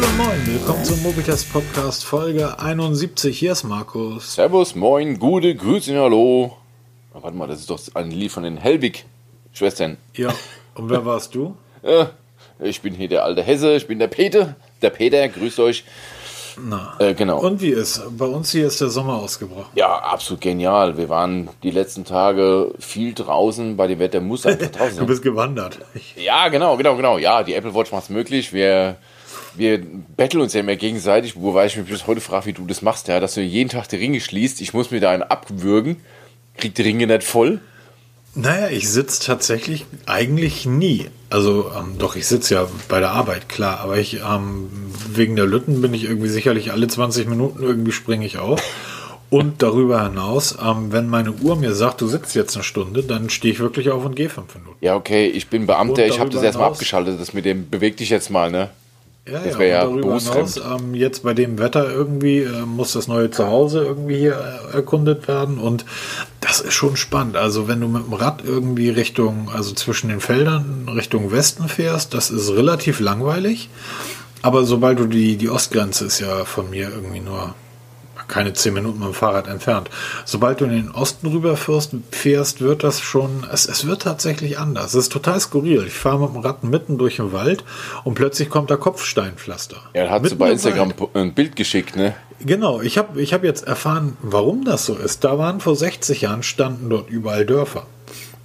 Hallo moin, willkommen zum Mobitest Podcast Folge 71. Hier ist Markus. Servus, moin, gute Grüße, hallo. Oh, warte mal, das ist doch ein Lied von den Helwig-Schwestern. Ja, und wer warst du? Äh, ich bin hier der alte Hesse, ich bin der Peter. Der Peter, grüßt euch. Na. Äh, genau. Und wie ist? Bei uns hier ist der Sommer ausgebrochen. Ja, absolut genial. Wir waren die letzten Tage viel draußen, bei dem Wetter muss einfach draußen Du bist gewandert. Ja, genau, genau, genau. Ja, die Apple Watch macht es möglich. Wir, wir betteln uns ja immer gegenseitig, wobei ich mich bis heute frage, wie du das machst, ja, dass du jeden Tag die Ringe schließt. Ich muss mir da einen abwürgen, krieg die Ringe nicht voll. naja, ich sitze tatsächlich eigentlich nie. Also, ähm, doch, ich sitze ja bei der Arbeit, klar. Aber ich, ähm, wegen der Lütten bin ich irgendwie sicherlich alle 20 Minuten irgendwie springe ich auf. Und darüber hinaus, ähm, wenn meine Uhr mir sagt, du sitzt jetzt eine Stunde, dann stehe ich wirklich auf und gehe fünf Minuten. Ja, okay, ich bin Beamter, ich habe das erstmal abgeschaltet, das mit dem beweg dich jetzt mal, ne? Ja, Das ja, ja darüber hinaus, ähm, jetzt bei dem Wetter irgendwie äh, muss das neue Zuhause irgendwie hier äh, erkundet werden und das ist schon spannend. Also wenn du mit dem Rad irgendwie Richtung, also zwischen den Feldern Richtung Westen fährst, das ist relativ langweilig. Aber sobald du die, die Ostgrenze ist ja von mir irgendwie nur keine zehn Minuten mit dem Fahrrad entfernt. Sobald du in den Osten rüber fährst, fährst wird das schon, es, es wird tatsächlich anders. Es ist total skurril. Ich fahre mit dem Rad mitten durch den Wald und plötzlich kommt da Kopfsteinpflaster. Ja, da du Mitten bei Instagram Wald. ein Bild geschickt, ne? Genau, ich habe ich hab jetzt erfahren, warum das so ist. Da waren vor 60 Jahren, standen dort überall Dörfer.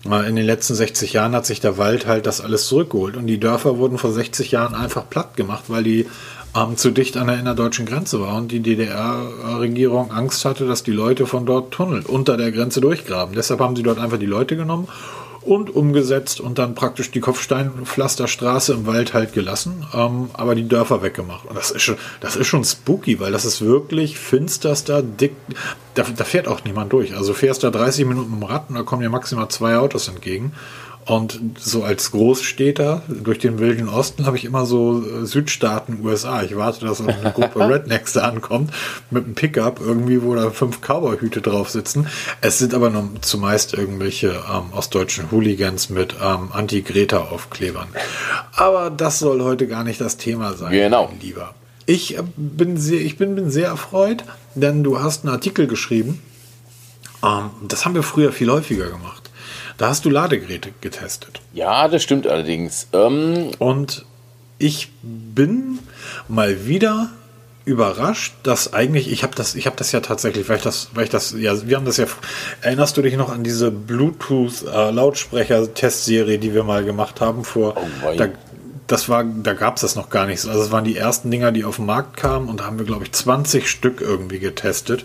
In den letzten 60 Jahren hat sich der Wald halt das alles zurückgeholt und die Dörfer wurden vor 60 Jahren einfach platt gemacht, weil die ähm, zu dicht an der innerdeutschen Grenze war und die DDR-Regierung Angst hatte, dass die Leute von dort Tunnel unter der Grenze durchgraben. Deshalb haben sie dort einfach die Leute genommen und umgesetzt und dann praktisch die Kopfsteinpflasterstraße im Wald halt gelassen, ähm, aber die Dörfer weggemacht. Und das ist schon, das ist schon spooky, weil das ist wirklich finsterster, dick. Da, da fährt auch niemand durch. Also fährst da 30 Minuten dem Rad und da kommen ja maximal zwei Autos entgegen. Und so als Großstädter durch den wilden Osten habe ich immer so äh, Südstaaten USA. Ich warte, dass eine Gruppe Rednecks da ankommt mit einem Pickup irgendwie, wo da fünf Cowboyhüte drauf sitzen. Es sind aber nur zumeist irgendwelche ähm, ostdeutschen Hooligans mit ähm, Anti-Greta-Aufklebern. Aber das soll heute gar nicht das Thema sein, Genau. Lieber. Ich äh, bin sehr, ich bin, bin sehr erfreut, denn du hast einen Artikel geschrieben. Ähm, das haben wir früher viel häufiger gemacht. Da hast du Ladegeräte getestet. Ja, das stimmt allerdings. Ähm, Und ich bin mal wieder überrascht, dass eigentlich ich habe das ich habe das ja tatsächlich, weil ich das weil ich das ja wir haben das ja erinnerst du dich noch an diese Bluetooth äh, Lautsprecher Testserie, die wir mal gemacht haben vor Oh da, das war da gab es das noch gar nicht. so. Also es waren die ersten Dinger, die auf den Markt kamen und da haben wir glaube ich 20 Stück irgendwie getestet.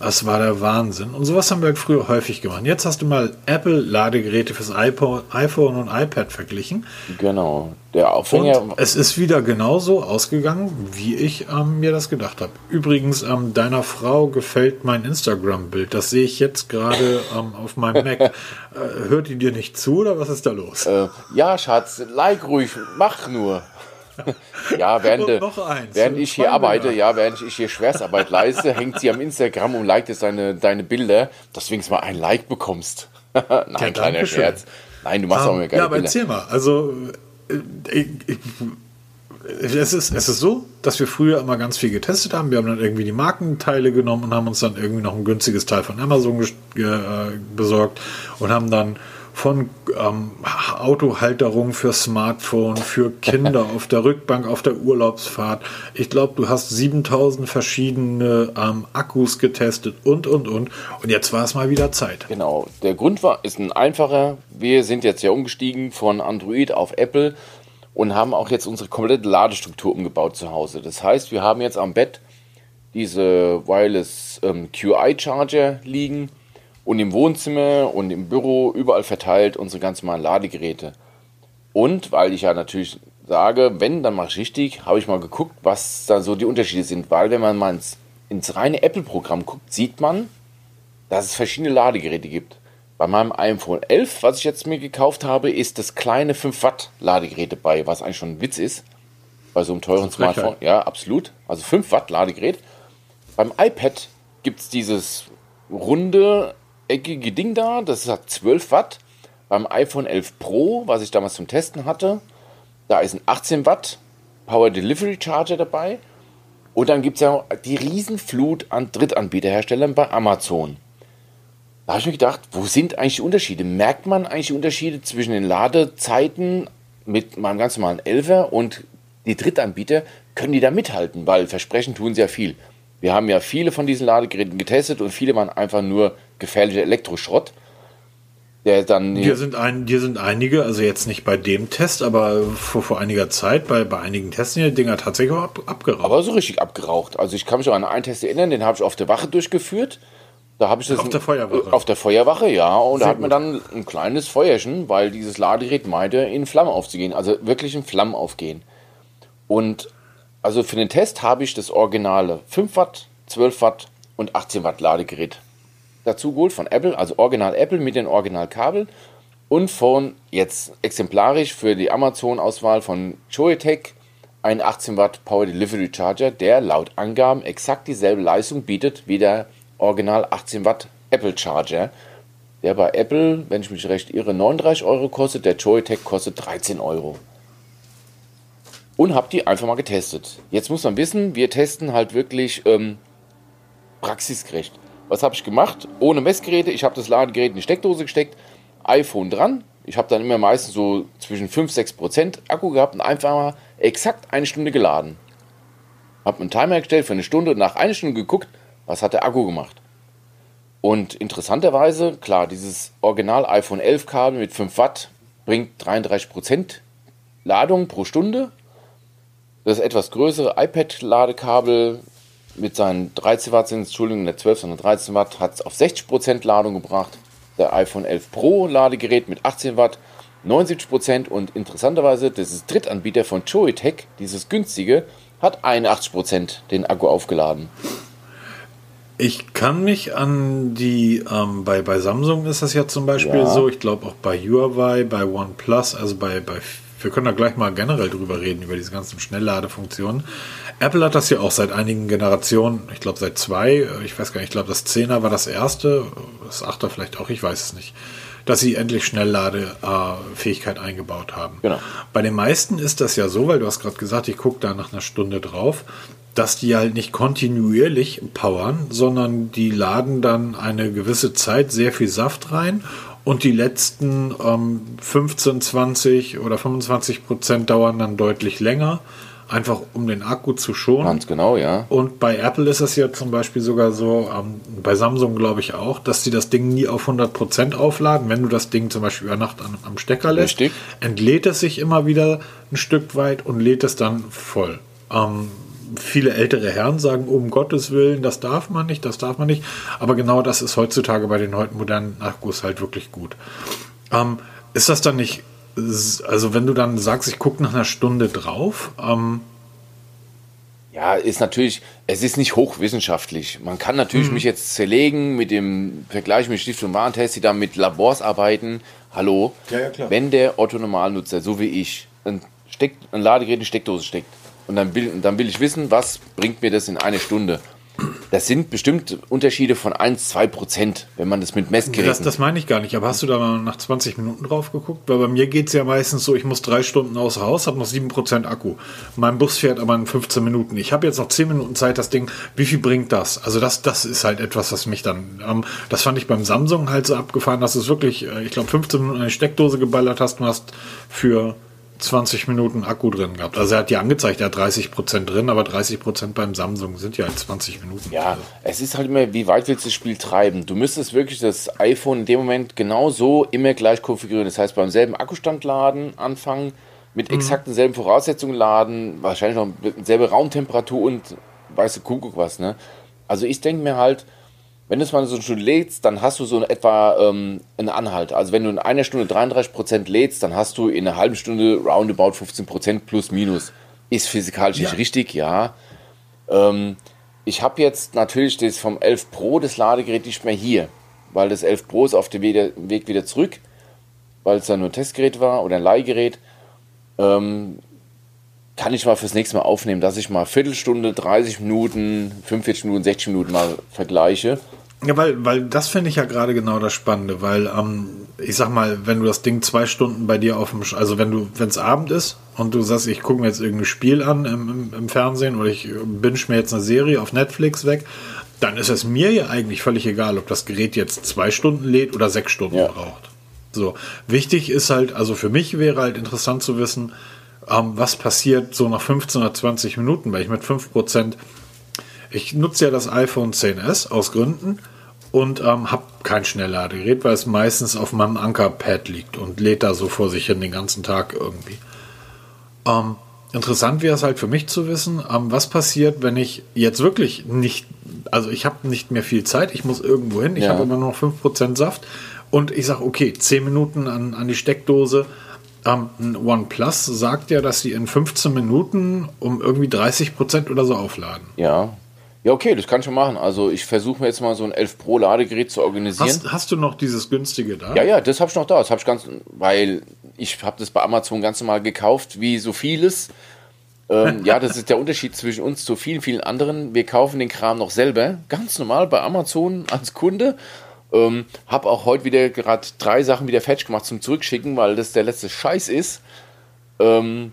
Das war der Wahnsinn. Und sowas haben wir früher häufig gemacht. Jetzt hast du mal Apple Ladegeräte fürs iPod, iPhone und iPad verglichen. genau. Der Aufhänger. Und es ist wieder genauso ausgegangen, wie ich ähm, mir das gedacht habe. Übrigens, ähm, deiner Frau gefällt mein Instagram-Bild. Das sehe ich jetzt gerade ähm, auf meinem Mac. Äh, hört die dir nicht zu oder was ist da los? Äh, ja, Schatz, like ruhig, mach nur. Ja, während, eins. während ich hier arbeite, ja, während ich hier Schwerstarbeit leiste, hängt sie am Instagram und liked jetzt deine, deine Bilder, dass du wenigstens mal ein Like bekommst. Nein, kleiner danke schön. Scherz. Nein, du machst auch Ähm, immer geile ja, aber Bilder. erzähl mal. Also, äh, ich, ich, es, ist, es ist so, dass wir früher immer ganz viel getestet haben. Wir haben dann irgendwie die Markenteile genommen und haben uns dann irgendwie noch ein günstiges Teil von Amazon äh, besorgt und haben dann von ähm, Autohalterung für Smartphone, für Kinder auf der Rückbank, auf der Urlaubsfahrt. Ich glaube, du hast 7000 verschiedene ähm, Akkus getestet und, und, und. Und jetzt war es mal wieder Zeit. Genau. Der Grund war, ist ein einfacher. Wir sind jetzt ja umgestiegen von Android auf Apple und haben auch jetzt unsere komplette Ladestruktur umgebaut zu Hause. Das heißt, wir haben jetzt am Bett diese Wireless ähm, QI Charger liegen und im Wohnzimmer und im Büro überall verteilt unsere ganz normalen Ladegeräte. Und weil ich ja natürlich sage, wenn, dann mache ich richtig, habe ich mal geguckt, was da so die Unterschiede sind. Weil wenn man mal ins, ins reine Apple-Programm guckt, sieht man, dass es verschiedene Ladegeräte gibt. Bei meinem iPhone 11, was ich jetzt mir gekauft habe, ist das kleine 5 Watt Ladegerät dabei, was eigentlich schon ein Witz ist. Bei so einem teuren Smartphone. Ja, absolut. Also 5 Watt Ladegerät. Beim iPad gibt es dieses runde, eckige Ding da, das hat 12 Watt. Beim iPhone 11 Pro, was ich damals zum Testen hatte, da ist ein 18 Watt Power Delivery Charger dabei. Und dann gibt es ja die Riesenflut an Drittanbieterherstellern bei Amazon. Da habe ich mir gedacht, wo sind eigentlich die Unterschiede? Merkt man eigentlich die Unterschiede zwischen den Ladezeiten mit meinem ganz normalen Elfer und die Drittanbieter? Können die da mithalten? Weil versprechen tun sie ja viel. Wir haben ja viele von diesen Ladegeräten getestet und viele waren einfach nur gefährlicher Elektroschrott. Der dann hier sind, ein, hier sind einige, also jetzt nicht bei dem Test, aber vor, vor einiger Zeit bei, bei einigen Tests die Dinger tatsächlich auch ab, abgeraucht. Aber so richtig abgeraucht. Also ich kann mich auch an einen Test erinnern, den habe ich auf der Wache durchgeführt. Da habe ich das auf der Feuerwache. Auf der Feuerwache, ja. Und Sehr da hat man dann ein kleines Feuerchen, weil dieses Ladegerät meinte, in Flammen aufzugehen. Also wirklich in Flammen aufgehen. Und also für den Test habe ich das originale 5 Watt, 12 Watt und 18 Watt Ladegerät dazu geholt von Apple, also Original Apple mit den Originalkabeln und von jetzt exemplarisch für die Amazon-Auswahl von Joytech ein 18 Watt Power Delivery Charger, der laut Angaben exakt dieselbe Leistung bietet wie der Original 18 Watt Apple Charger, der bei Apple, wenn ich mich recht irre, 39 Euro kostet, der Joytech kostet 13 Euro. Und habe die einfach mal getestet. Jetzt muss man wissen, wir testen halt wirklich ähm, praxisgerecht. Was habe ich gemacht? Ohne Messgeräte. Ich habe das Ladegerät in die Steckdose gesteckt, iPhone dran. Ich habe dann immer meistens so zwischen 5 6 Prozent Akku gehabt und einfach mal exakt eine Stunde geladen. Habe einen Timer gestellt für eine Stunde und nach einer Stunde geguckt, was hat der Akku gemacht. Und interessanterweise, klar, dieses Original iPhone 11 Kabel mit 5 Watt bringt 33 Prozent Ladung pro Stunde. Das etwas größere iPad-Ladekabel mit seinen 13 Watt sind, Entschuldigung, der 12, sondern 13 Watt, hat es auf 60% Ladung gebracht. Der iPhone 11 Pro Ladegerät mit 18 Watt 79% und interessanterweise, das ist Drittanbieter von Joytech, dieses günstige, hat 81% den Akku aufgeladen. Ich kann mich an die, ähm, bei, bei Samsung ist das ja zum Beispiel ja. so, ich glaube auch bei Huawei, bei OnePlus, also bei, bei wir können da gleich mal generell drüber reden, über diese ganzen Schnellladefunktionen. Apple hat das ja auch seit einigen Generationen, ich glaube seit zwei, ich weiß gar nicht, ich glaube das 10er war das erste, das 8er vielleicht auch, ich weiß es nicht, dass sie endlich Schnellladefähigkeit eingebaut haben. Genau. Bei den meisten ist das ja so, weil du hast gerade gesagt, ich gucke da nach einer Stunde drauf, dass die halt nicht kontinuierlich powern, sondern die laden dann eine gewisse Zeit sehr viel Saft rein und die letzten ähm, 15, 20 oder 25 Prozent dauern dann deutlich länger, einfach um den Akku zu schonen. Ganz genau, ja. Und bei Apple ist es ja zum Beispiel sogar so, ähm, bei Samsung glaube ich auch, dass sie das Ding nie auf 100 Prozent aufladen. Wenn du das Ding zum Beispiel über Nacht an, am Stecker lässt, Richtig. entlädt es sich immer wieder ein Stück weit und lädt es dann voll. Ähm, viele ältere Herren sagen, um Gottes Willen, das darf man nicht, das darf man nicht. Aber genau das ist heutzutage bei den heute modernen Akkus halt wirklich gut. Ähm, ist das dann nicht, also wenn du dann sagst, ich gucke nach einer Stunde drauf, ähm, ja, ist natürlich, es ist nicht hochwissenschaftlich. Man kann natürlich hm. mich jetzt zerlegen mit dem Vergleich mit Stift- und Warentest, die da mit Labors arbeiten. Hallo, ja, ja, wenn der Otto-Normalnutzer, so wie ich, ein, Steck, ein Ladegerät in die Steckdose steckt, und dann will, dann will ich wissen, was bringt mir das in eine Stunde. Das sind bestimmt Unterschiede von 1, 2 Prozent, wenn man das mit Messgeräten... Das, das meine ich gar nicht, aber hast du da mal nach 20 Minuten drauf geguckt? Weil bei mir geht es ja meistens so, ich muss drei Stunden außer Haus, habe noch 7 Prozent Akku. Mein Bus fährt aber in 15 Minuten. Ich habe jetzt noch 10 Minuten Zeit, das Ding, wie viel bringt das? Also das, das ist halt etwas, was mich dann... Ähm, das fand ich beim Samsung halt so abgefahren, dass es wirklich, äh, ich glaube, 15 Minuten eine Steckdose geballert hast und hast für 20 Minuten Akku drin gehabt. Also er hat ja angezeigt, er hat 30 Prozent drin, aber 30 Prozent beim Samsung sind ja 20 Minuten. Ja, es ist halt immer, wie weit willst du das Spiel treiben? Du müsstest wirklich das iPhone in dem Moment genau so immer gleich konfigurieren. Das heißt, beim selben Akkustand laden, anfangen, mit mhm. exakt denselben Voraussetzungen laden, wahrscheinlich noch mit selbe Raumtemperatur und weißt du, Kuckuck was, ne? Also ich denke mir halt, wenn du es mal so eine Stunde lädst, dann hast du so etwa ähm, einen Anhalt. Also wenn du in einer Stunde 33% lädst, dann hast du in einer halben Stunde roundabout 15% plus minus. Ist physikalisch ja. nicht richtig, ja. Ähm, ich habe jetzt natürlich das vom 11 Pro, das Ladegerät, nicht mehr hier. Weil das 11 Pro ist auf dem Weg wieder zurück, weil es dann nur ein Testgerät war oder ein Leihgerät. Ähm, kann ich mal fürs nächste Mal aufnehmen, dass ich mal Viertelstunde, 30 Minuten, 45 Minuten, 60 Minuten mal vergleiche Ja, weil, weil das finde ich ja gerade genau das Spannende, weil ähm, ich sag mal, wenn du das Ding zwei Stunden bei dir auf dem, Sch also wenn du, wenn es Abend ist und du sagst, ich gucke mir jetzt irgendein Spiel an im, im, im Fernsehen oder ich binge mir jetzt eine Serie auf Netflix weg, dann ist es mir ja eigentlich völlig egal, ob das Gerät jetzt zwei Stunden lädt oder sechs Stunden ja. braucht. So, wichtig ist halt, also für mich wäre halt interessant zu wissen, ähm, was passiert so nach 15 oder 20 Minuten, weil ich mit 5%, ich nutze ja das iPhone 10s aus Gründen und ähm, habe kein Schnellladegerät, weil es meistens auf meinem Ankerpad liegt und lädt da so vor sich hin den ganzen Tag irgendwie. Ähm, interessant wäre es halt für mich zu wissen, ähm, was passiert, wenn ich jetzt wirklich nicht, also ich habe nicht mehr viel Zeit, ich muss irgendwo hin, ich ja. habe immer noch 5% Saft und ich sage, okay, 10 Minuten an, an die Steckdose. Ähm, OnePlus sagt ja, dass sie in 15 Minuten um irgendwie 30% oder so aufladen. Ja, ja, okay, das kann ich schon machen. Also ich versuche mir jetzt mal so ein 11 Pro Ladegerät zu organisieren. Hast, hast du noch dieses günstige da? Ja, ja, das habe ich noch da. Das habe ich ganz, weil ich habe das bei Amazon ganz normal gekauft, wie so vieles. Ähm, ja, das ist der Unterschied zwischen uns zu vielen, vielen anderen. Wir kaufen den Kram noch selber, ganz normal bei Amazon als Kunde. Ähm, hab auch heute wieder gerade drei Sachen wieder fetch gemacht zum Zurückschicken, weil das der letzte Scheiß ist. Ähm,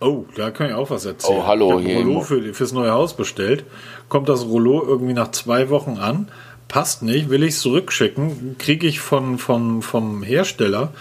Oh, da kann ich auch was erzählen. Oh, hallo. Ich habe ein Rollo für, fürs neue Haus bestellt. Kommt das Rollo irgendwie nach zwei Wochen an. Passt nicht, will ich es zurückschicken. Kriege ich von, von, vom Hersteller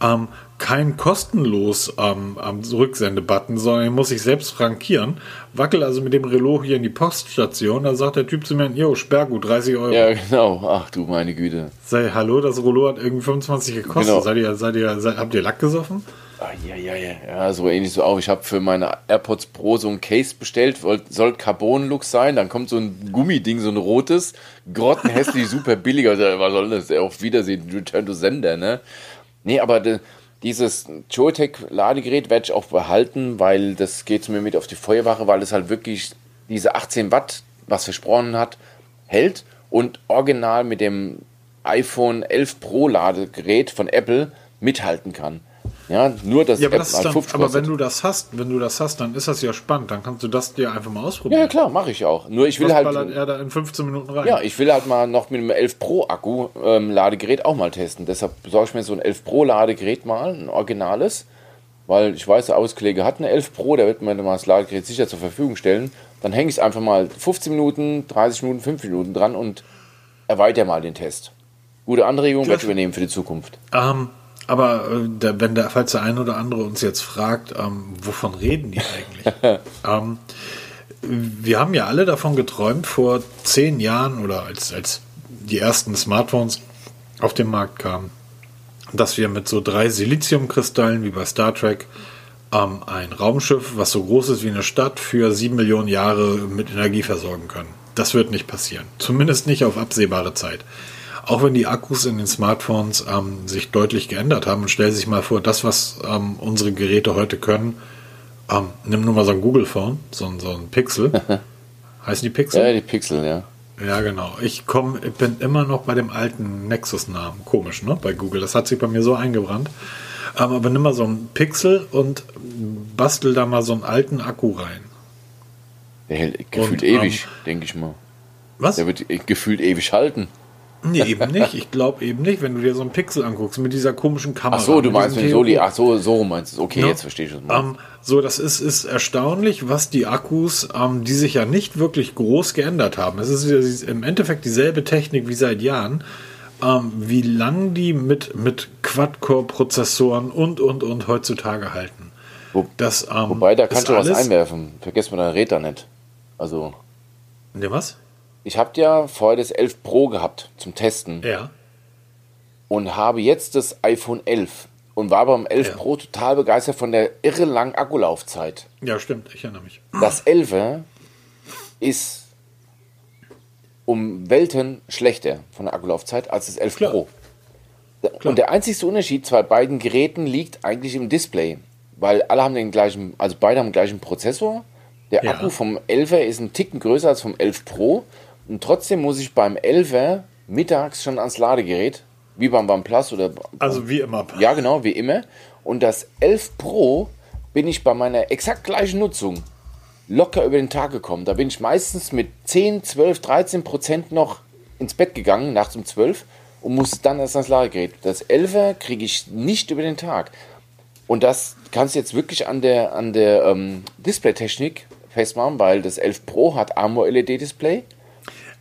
ähm, kein kostenlos ähm, am Rücksendebutton, sondern muss ich selbst frankieren. Wackel also mit dem Relais hier in die Poststation. Da sagt der Typ zu mir, jo, Sperrgut, 30 Euro. Ja, genau. Ach du meine Güte. Sei, hallo, das Rollo hat irgendwie 25 gekostet. Genau. Seid ihr, seid ihr, seid, habt ihr Lack gesoffen? Ah, ja, ja, ja, ja, so ähnlich so auch. Ich habe für meine AirPods Pro so ein Case bestellt, soll Carbon-Look sein. Dann kommt so ein Gummiding, so ein rotes, grottenhässlich, super billiger. Was soll das? Auf Wiedersehen, Return to Sender, ne? Nee, aber de, dieses Joytech-Ladegerät werde ich auch behalten, weil das geht mir mit auf die Feuerwache, weil es halt wirklich diese 18 Watt, was versprochen hat, hält und original mit dem iPhone 11 Pro Ladegerät von Apple mithalten kann. Ja, nur das, ja, aber, das dann, aber wenn du das hast, wenn du das hast, dann ist das ja spannend. Dann kannst du das dir einfach mal ausprobieren. Ja, klar, mache ich auch. Nur ich will Was halt. ballert er da in 15 Minuten rein? Ja, ich will halt mal noch mit einem 11 Pro Akku ähm, Ladegerät auch mal testen. Deshalb besorge ich mir so ein 11 Pro Ladegerät mal, ein originales. Weil ich weiß, der Auskollege hat eine 11 Pro, der wird mir mal das Ladegerät sicher zur Verfügung stellen. Dann hänge ich es einfach mal 15 Minuten, 30 Minuten, 5 Minuten dran und erweitere mal den Test. Gute Anregung werde ich übernehmen für die Zukunft. Ähm, aber äh, der, wenn der, falls der eine oder andere uns jetzt fragt, ähm, wovon reden die eigentlich? ähm, wir haben ja alle davon geträumt, vor zehn Jahren oder als, als die ersten Smartphones auf den Markt kamen, dass wir mit so drei Siliziumkristallen wie bei Star Trek ähm, ein Raumschiff, was so groß ist wie eine Stadt, für sieben Millionen Jahre mit Energie versorgen können. Das wird nicht passieren. Zumindest nicht auf absehbare Zeit auch wenn die Akkus in den Smartphones ähm, sich deutlich geändert haben, und stell sich mal vor, das, was ähm, unsere Geräte heute können, ähm, nimm nur mal so ein Google-Phone, so, so ein Pixel. Heißen die Pixel? Ja, die Pixel, ja. Ja, genau. Ich komm, ich bin immer noch bei dem alten Nexus-Namen. Komisch, ne? Bei Google. Das hat sich bei mir so eingebrannt. Ähm, aber nimm mal so ein Pixel und bastel da mal so einen alten Akku rein. Der hält gefühlt und, ewig, ähm, denke ich mal. Was? Der wird gefühlt ewig halten. Nee, eben nicht. Ich glaube eben nicht, wenn du dir so einen Pixel anguckst mit dieser komischen Kamera. Ach so, du meinst mit Soli. Ach so, so meinst du. Okay, ja. jetzt verstehe ich es. Ähm, so, das ist, ist erstaunlich, was die Akkus, ähm, die sich ja nicht wirklich groß geändert haben. Es ist im Endeffekt dieselbe Technik wie seit Jahren. Ähm, wie lang die mit, mit Quad-Core-Prozessoren und, und, und heutzutage halten. Wo, das, ähm, Wobei, da kannst du was einwerfen. Vergiss mal dein Räder nicht. Also. Ne, was? Ich habe ja vorher das 11 Pro gehabt zum Testen. Ja. Und habe jetzt das iPhone 11 und war beim 11 ja. Pro total begeistert von der irre langen Akkulaufzeit. Ja, stimmt, ich erinnere mich. Das 11 ist um Welten schlechter von der Akkulaufzeit als das 11 Klar. Pro. Klar. Und der einzigste Unterschied zwischen beiden Geräten liegt eigentlich im Display. Weil alle haben den gleichen, also beide haben den gleichen Prozessor. Der ja. Akku vom 11er ist ein Ticken größer als vom 11 Pro und trotzdem muss ich beim 11er mittags schon ans Ladegerät, wie beim OnePlus oder. Also wie immer. Ja, genau, wie immer. Und das 11 Pro bin ich bei meiner exakt gleichen Nutzung locker über den Tag gekommen. Da bin ich meistens mit 10, 12, 13 Prozent noch ins Bett gegangen, nachts um 12 und muss dann erst ans Ladegerät. Das 11er kriege ich nicht über den Tag. Und das kannst du jetzt wirklich an der, an der ähm, Displaytechnik festmachen, weil das 11 Pro hat AMOLED LED-Display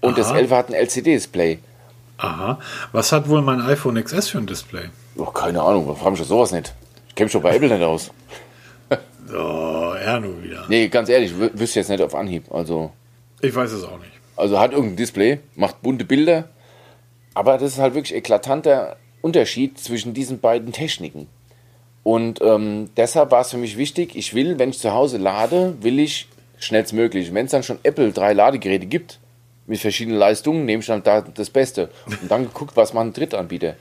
und Aha. das 11 hat ein LCD-Display. Aha. Was hat wohl mein iPhone XS für ein Display? Oh, keine Ahnung, warum ich sowas nicht? Ich kenne schon bei Apple nicht aus. oh, er nur wieder. Nee, ganz ehrlich, wüsste jetzt nicht auf Anhieb. Also. Ich weiß es auch nicht. Also hat irgendein Display, macht bunte Bilder, aber das ist halt wirklich eklatanter Unterschied zwischen diesen beiden Techniken. Und ähm, deshalb war es für mich wichtig, ich will, wenn ich zu Hause lade, will ich schnellstmöglich. Wenn es dann schon Apple drei Ladegeräte gibt, mit verschiedenen Leistungen, nehme ich dann da das Beste. Und dann geguckt, was man Drittanbieter.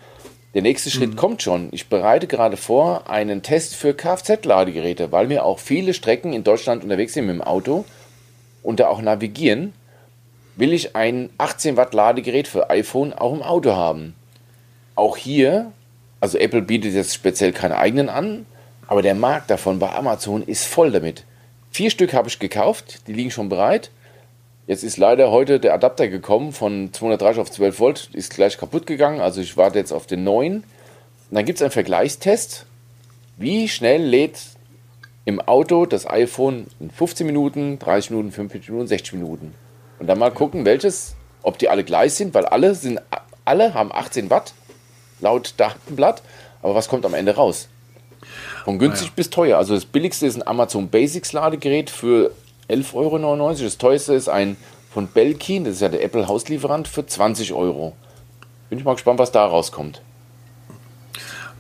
Der nächste Schritt mhm. kommt schon. Ich bereite gerade vor einen Test für Kfz-Ladegeräte, weil wir auch viele Strecken in Deutschland unterwegs sind mit dem Auto und da auch navigieren. Will ich ein 18 Watt Ladegerät für iPhone auch im Auto haben? Auch hier, also Apple bietet jetzt speziell keine eigenen an, aber der Markt davon bei Amazon ist voll damit. Vier Stück habe ich gekauft, die liegen schon bereit. Jetzt ist leider heute der Adapter gekommen von 230 auf 12 Volt, ist gleich kaputt gegangen. Also ich warte jetzt auf den neuen. Und dann gibt es einen Vergleichstest. Wie schnell lädt im Auto das iPhone in 15 Minuten, 30 Minuten, 45 Minuten, 60 Minuten? Und dann mal gucken, welches, ob die alle gleich sind, weil alle sind, alle haben 18 Watt laut Datenblatt. Aber was kommt am Ende raus? Von günstig ja. bis teuer. Also das billigste ist ein Amazon Basics Ladegerät für 11,99 Euro. Das teuerste ist ein von Belkin, das ist ja der Apple Hauslieferant, für 20 Euro. Bin ich mal gespannt, was da rauskommt.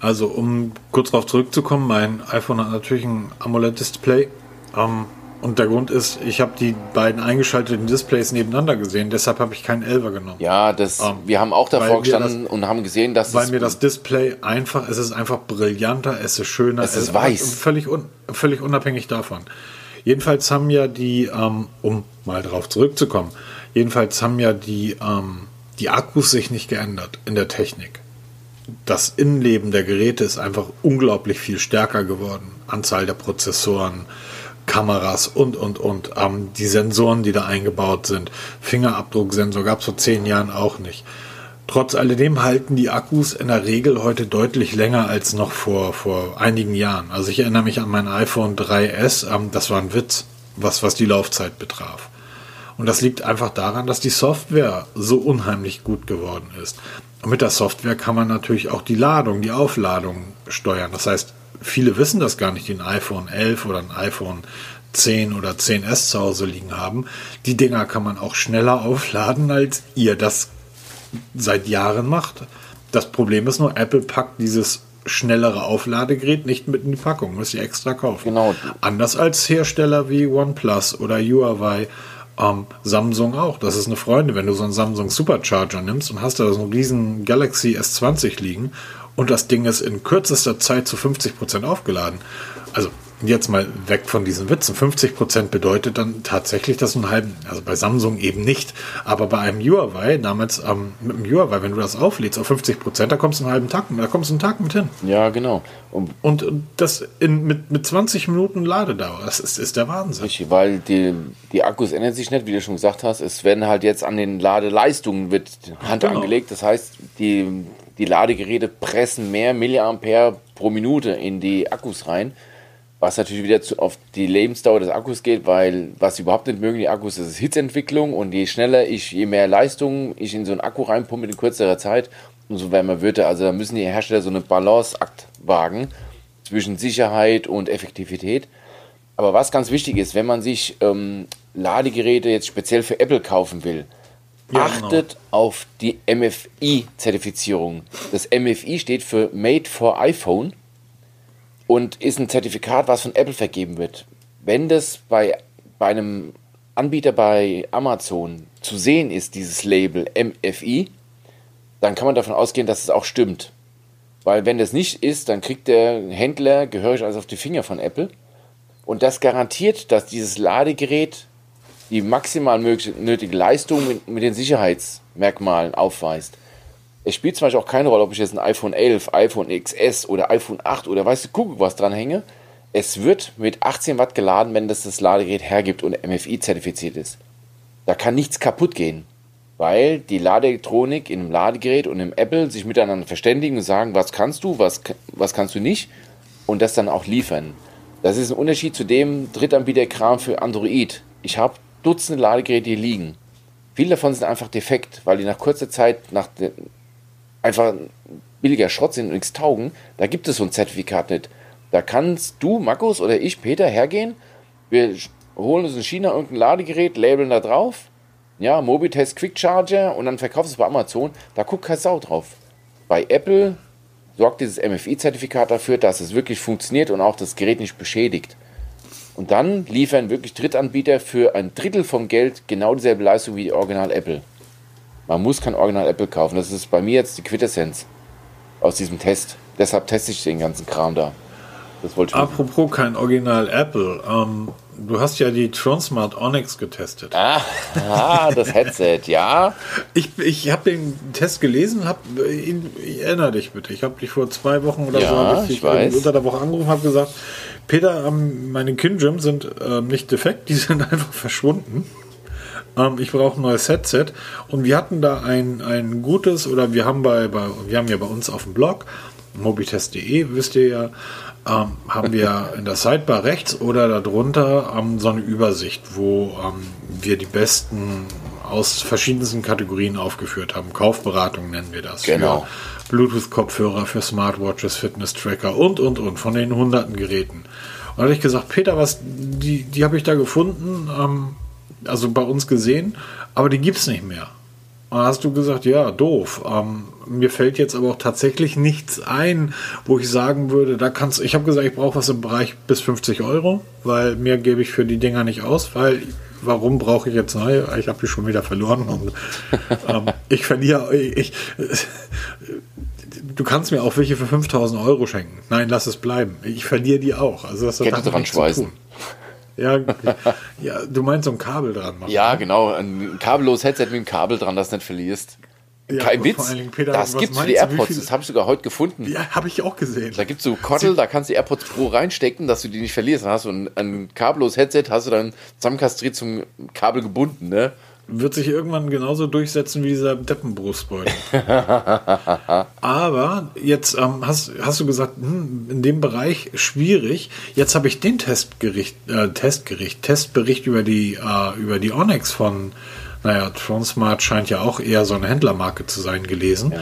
Also, um kurz darauf zurückzukommen, mein iPhone hat natürlich ein AMOLED-Display. Ähm, und der Grund ist, ich habe die beiden eingeschalteten Displays nebeneinander gesehen, deshalb habe ich keinen Elver genommen. Ja, das, ähm, wir haben auch davor gestanden das, und haben gesehen, dass Weil mir das Display einfach, es ist einfach brillanter, es ist schöner. Es ist weiß. Völlig, un, völlig unabhängig davon. Jedenfalls haben ja die, ähm, um mal darauf zurückzukommen, jedenfalls haben ja die, ähm, die Akkus sich nicht geändert in der Technik. Das Innenleben der Geräte ist einfach unglaublich viel stärker geworden. Anzahl der Prozessoren, Kameras und, und, und. Ähm, die Sensoren, die da eingebaut sind. Fingerabdrucksensor gab es vor zehn Jahren auch nicht. Trotz alledem halten die Akkus in der Regel heute deutlich länger als noch vor, vor einigen Jahren. Also ich erinnere mich an mein iPhone 3S, ähm, das war ein Witz, was, was die Laufzeit betraf. Und das liegt einfach daran, dass die Software so unheimlich gut geworden ist. Und mit der Software kann man natürlich auch die Ladung, die Aufladung steuern. Das heißt, viele wissen das gar nicht, die ein iPhone 11 oder ein iPhone 10 oder 10S zu Hause liegen haben. Die Dinger kann man auch schneller aufladen, als ihr das seit Jahren macht. Das Problem ist nur, Apple packt dieses schnellere Aufladegerät nicht mit in die Packung, muss sie extra kaufen. Genau. Anders als Hersteller wie OnePlus oder Huawei, ähm, Samsung auch. Das ist eine Freunde, wenn du so einen Samsung Supercharger nimmst und hast da so einen riesen Galaxy S20 liegen und das Ding ist in kürzester Zeit zu 50% aufgeladen. Also jetzt mal weg von diesen Witzen. 50 Prozent bedeutet dann tatsächlich, dass du einen halben, also bei Samsung eben nicht, aber bei einem Huawei, damals ähm, mit dem Huawei, wenn du das auflädst auf 50 Prozent, da kommst du einen halben Tag, da kommst du einen Tag mit hin. Ja, genau. Und, und das in, mit, mit 20 Minuten Ladedauer, das ist, ist der Wahnsinn. Richtig, weil die, die Akkus ändern sich nicht, wie du schon gesagt hast. Es werden halt jetzt an den Ladeleistungen wird Hand genau. angelegt. Das heißt, die, die Ladegeräte pressen mehr Milliampere pro Minute in die Akkus rein. Was natürlich wieder zu, auf die Lebensdauer des Akkus geht, weil was sie überhaupt nicht mögen, die Akkus, das ist Hitzentwicklung und je schneller ich, je mehr Leistung ich in so einen Akku reinpumpe in kürzerer Zeit, umso wärmer wird er. Also da müssen die Hersteller so einen Balanceakt wagen zwischen Sicherheit und Effektivität. Aber was ganz wichtig ist, wenn man sich ähm, Ladegeräte jetzt speziell für Apple kaufen will, ja, genau. achtet genau. auf die MFI-Zertifizierung. Das MFI steht für Made for iPhone und ist ein Zertifikat, was von Apple vergeben wird. Wenn das bei, bei einem Anbieter bei Amazon zu sehen ist, dieses Label MFI, dann kann man davon ausgehen, dass es auch stimmt. Weil wenn das nicht ist, dann kriegt der Händler gehörig alles auf die Finger von Apple. Und das garantiert, dass dieses Ladegerät die maximal nötige Leistung mit, mit den Sicherheitsmerkmalen aufweist. Es spielt zum Beispiel auch keine Rolle, ob ich jetzt ein iPhone 11, iPhone XS oder iPhone 8 oder weißt du, gucke, was dran hänge. Es wird mit 18 Watt geladen, wenn das das Ladegerät hergibt und MFI zertifiziert ist. Da kann nichts kaputt gehen. weil die Ladeelektronik in einem Ladegerät und im Apple sich miteinander verständigen und sagen, was kannst du, was, was kannst du nicht und das dann auch liefern. Das ist ein Unterschied zu dem Drittanbieterkram für Android. Ich habe Dutzende Ladegeräte hier liegen. Viele davon sind einfach defekt, weil die nach kurzer Zeit nach einfach billiger Schrott sind und nichts taugen. Da gibt es so ein Zertifikat nicht. Da kannst du, Markus oder ich, Peter, hergehen. Wir holen uns in China irgendein Ladegerät, labeln da drauf. Ja, Mobitest Quick Charger und dann verkaufst du es bei Amazon. Da guckt kein Sau drauf. Bei Apple sorgt dieses MFI-Zertifikat dafür, dass es wirklich funktioniert und auch das Gerät nicht beschädigt. Und dann liefern wirklich Drittanbieter für ein Drittel vom Geld genau dieselbe Leistung wie die Original Apple. Man muss kein Original Apple kaufen. Das ist bei mir jetzt die Quintessenz aus diesem Test. Deshalb teste ich den ganzen Kram da. Das wollte ich Apropos kein Original Apple. Ähm, du hast ja die Transmart Onyx getestet. Ah, ah das Headset, ja. Ich, ich habe den Test gelesen, hab, ihn, erinnere dich bitte. Ich habe dich vor zwei Wochen oder ja, so hab ich, ich unter der Woche angerufen habe gesagt, Peter, ähm, meine Kindjim sind ähm, nicht defekt, die sind einfach verschwunden. Ähm, ich brauche ein neues Headset. Und wir hatten da ein, ein gutes, oder wir haben bei, bei wir haben ja bei uns auf dem Blog, mobitest.de, wisst ihr ja, ähm, haben wir in der Sidebar rechts oder darunter ähm, so eine Übersicht, wo ähm, wir die besten aus verschiedensten Kategorien aufgeführt haben. Kaufberatung nennen wir das. Genau. Bluetooth-Kopfhörer, für Smartwatches, Fitness-Tracker und, und, und, von den hunderten Geräten. Und da habe ich gesagt, Peter, was, die, die habe ich da gefunden, ähm, also bei uns gesehen, aber die gibt es nicht mehr. Und hast du gesagt, ja, doof. Ähm, mir fällt jetzt aber auch tatsächlich nichts ein, wo ich sagen würde, da kannst ich habe gesagt, ich brauche was im Bereich bis 50 Euro, weil mehr gebe ich für die Dinger nicht aus, weil warum brauche ich jetzt neue? Ich habe die schon wieder verloren und ähm, ich verliere, ich, du kannst mir auch welche für 5000 Euro schenken. Nein, lass es bleiben. Ich verliere die auch. Also das hat dran schweißen. Ja, ja, du meinst so ein Kabel dran machen. Ja, ne? genau. Ein kabelloses Headset mit einem Kabel dran, das nicht verlierst. Ja, Kein Witz. Peter, das gibt's für die AirPods. Das habe ich sogar heute gefunden. Ja, habe ich auch gesehen. Da gibt es so Kottel, da kannst du die AirPods Pro reinstecken, dass du die nicht verlierst. Dann hast du ein, ein kabelloses Headset, hast du dann zusammenkastriert zum Kabel gebunden, ne? Wird sich irgendwann genauso durchsetzen wie dieser Deppenbrustbeutel. Aber jetzt ähm, hast, hast du gesagt, hm, in dem Bereich schwierig. Jetzt habe ich den Testgericht, äh, Testgericht, Testbericht über die, äh, über die Onyx von, naja, Transmart scheint ja auch eher so eine Händlermarke zu sein, gelesen.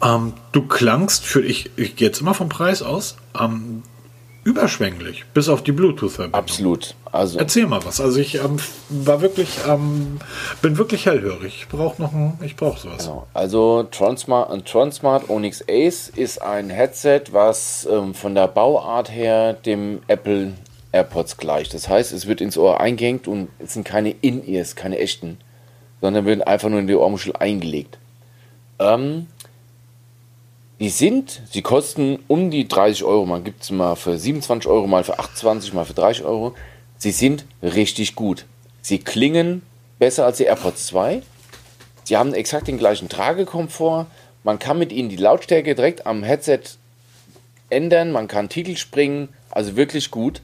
Ja. Ähm, du klangst für, ich, ich gehe jetzt immer vom Preis aus, ähm, überschwänglich, bis auf die Bluetooth-Verbindung. Absolut. Also Erzähl mal was. Also ich ähm, war wirklich, ähm, bin wirklich hellhörig. Ich brauche noch ein, ich brauche sowas. Genau. Also Transmart, Transmart Onyx Ace ist ein Headset, was ähm, von der Bauart her dem Apple AirPods gleicht. Das heißt, es wird ins Ohr eingehängt und es sind keine In-Ears, keine echten, sondern werden einfach nur in die Ohrmuschel eingelegt. Ähm, die sind, sie kosten um die 30 Euro. Man gibt es mal für 27 Euro, mal für 28, mal für 30 Euro. Sie sind richtig gut. Sie klingen besser als die AirPods 2. Sie haben exakt den gleichen Tragekomfort. Man kann mit ihnen die Lautstärke direkt am Headset ändern. Man kann Titel springen. Also wirklich gut.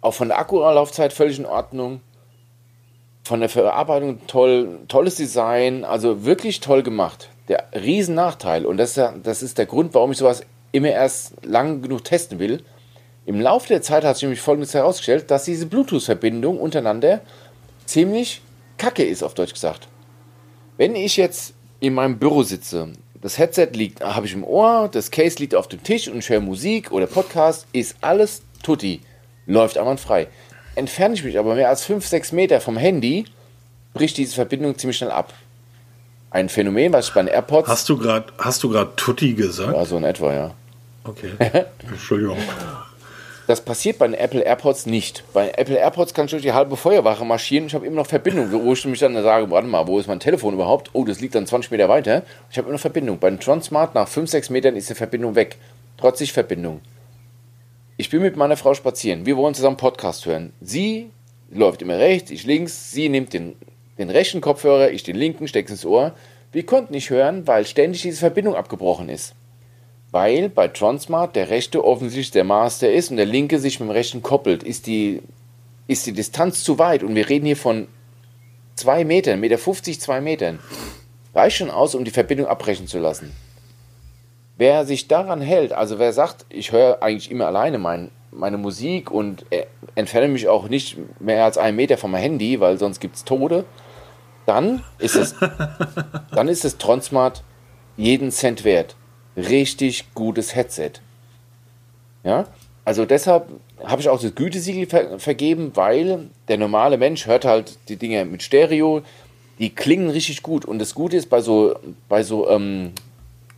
Auch von der Akkulaufzeit völlig in Ordnung. Von der Verarbeitung toll. Tolles Design. Also wirklich toll gemacht der Riesennachteil, und das ist, das ist der Grund, warum ich sowas immer erst lang genug testen will. Im Laufe der Zeit hat sich nämlich folgendes herausgestellt, dass diese Bluetooth-Verbindung untereinander ziemlich kacke ist, auf Deutsch gesagt. Wenn ich jetzt in meinem Büro sitze, das Headset liegt, habe ich im Ohr, das Case liegt auf dem Tisch und ich höre Musik oder Podcast, ist alles tutti, läuft einwandfrei. Entferne ich mich aber mehr als 5, 6 Meter vom Handy, bricht diese Verbindung ziemlich schnell ab ein Phänomen, was ich bei den AirPods. Hast du gerade hast du gerade Tutti gesagt? Ja, so in etwa, ja. Okay. Entschuldigung. Das passiert bei den Apple AirPods nicht. Bei Apple AirPods kann ich durch die halbe Feuerwache marschieren. Ich habe immer noch Verbindung. Wo ich mich dann sage, warte mal, wo ist mein Telefon überhaupt? Oh, das liegt dann 20 Meter weiter. Ich habe immer noch Verbindung. Bei den Transmart nach 5, 6 Metern ist die Verbindung weg. Trotz Verbindung. Ich bin mit meiner Frau spazieren. Wir wollen zusammen Podcast hören. Sie läuft immer rechts, ich links. Sie nimmt den den rechten Kopfhörer, ich den linken, stecke ins Ohr. Wir konnten nicht hören, weil ständig diese Verbindung abgebrochen ist. Weil bei Transmart der rechte offensichtlich der Master ist und der linke sich mit dem rechten koppelt, ist die, ist die Distanz zu weit und wir reden hier von zwei Metern, Meter 50, zwei Metern, reicht schon aus, um die Verbindung abbrechen zu lassen. Wer sich daran hält, also wer sagt, ich höre eigentlich immer alleine mein, meine Musik und äh, entferne mich auch nicht mehr als einen Meter meinem Handy, weil sonst gibt es Tode, dann ist es, dann ist es Tronsmart jeden Cent wert. Richtig gutes Headset. Ja, also deshalb habe ich auch das Gütesiegel ver vergeben, weil der normale Mensch hört halt die Dinge mit Stereo, die klingen richtig gut. Und das Gute ist bei so, bei so ähm,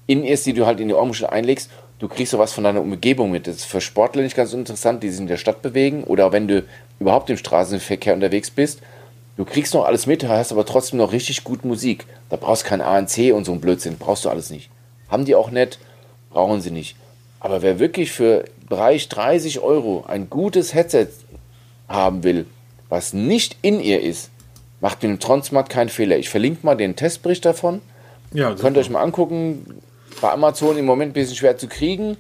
In-Ears, die du halt in die Ohrmuschel einlegst, du kriegst sowas von deiner Umgebung mit. Das ist für Sportler nicht ganz interessant, die sich in der Stadt bewegen oder wenn du überhaupt im Straßenverkehr unterwegs bist. Du kriegst noch alles mit, hast aber trotzdem noch richtig gut Musik. Da brauchst kein ANC und so ein Blödsinn, brauchst du alles nicht. Haben die auch nicht, brauchen sie nicht. Aber wer wirklich für Bereich 30 Euro ein gutes Headset haben will, was nicht in ihr ist, macht mit dem Tronsmart keinen Fehler. Ich verlinke mal den Testbericht davon. Ja, Könnt ihr euch mal angucken. Bei Amazon im Moment ein bisschen schwer zu kriegen.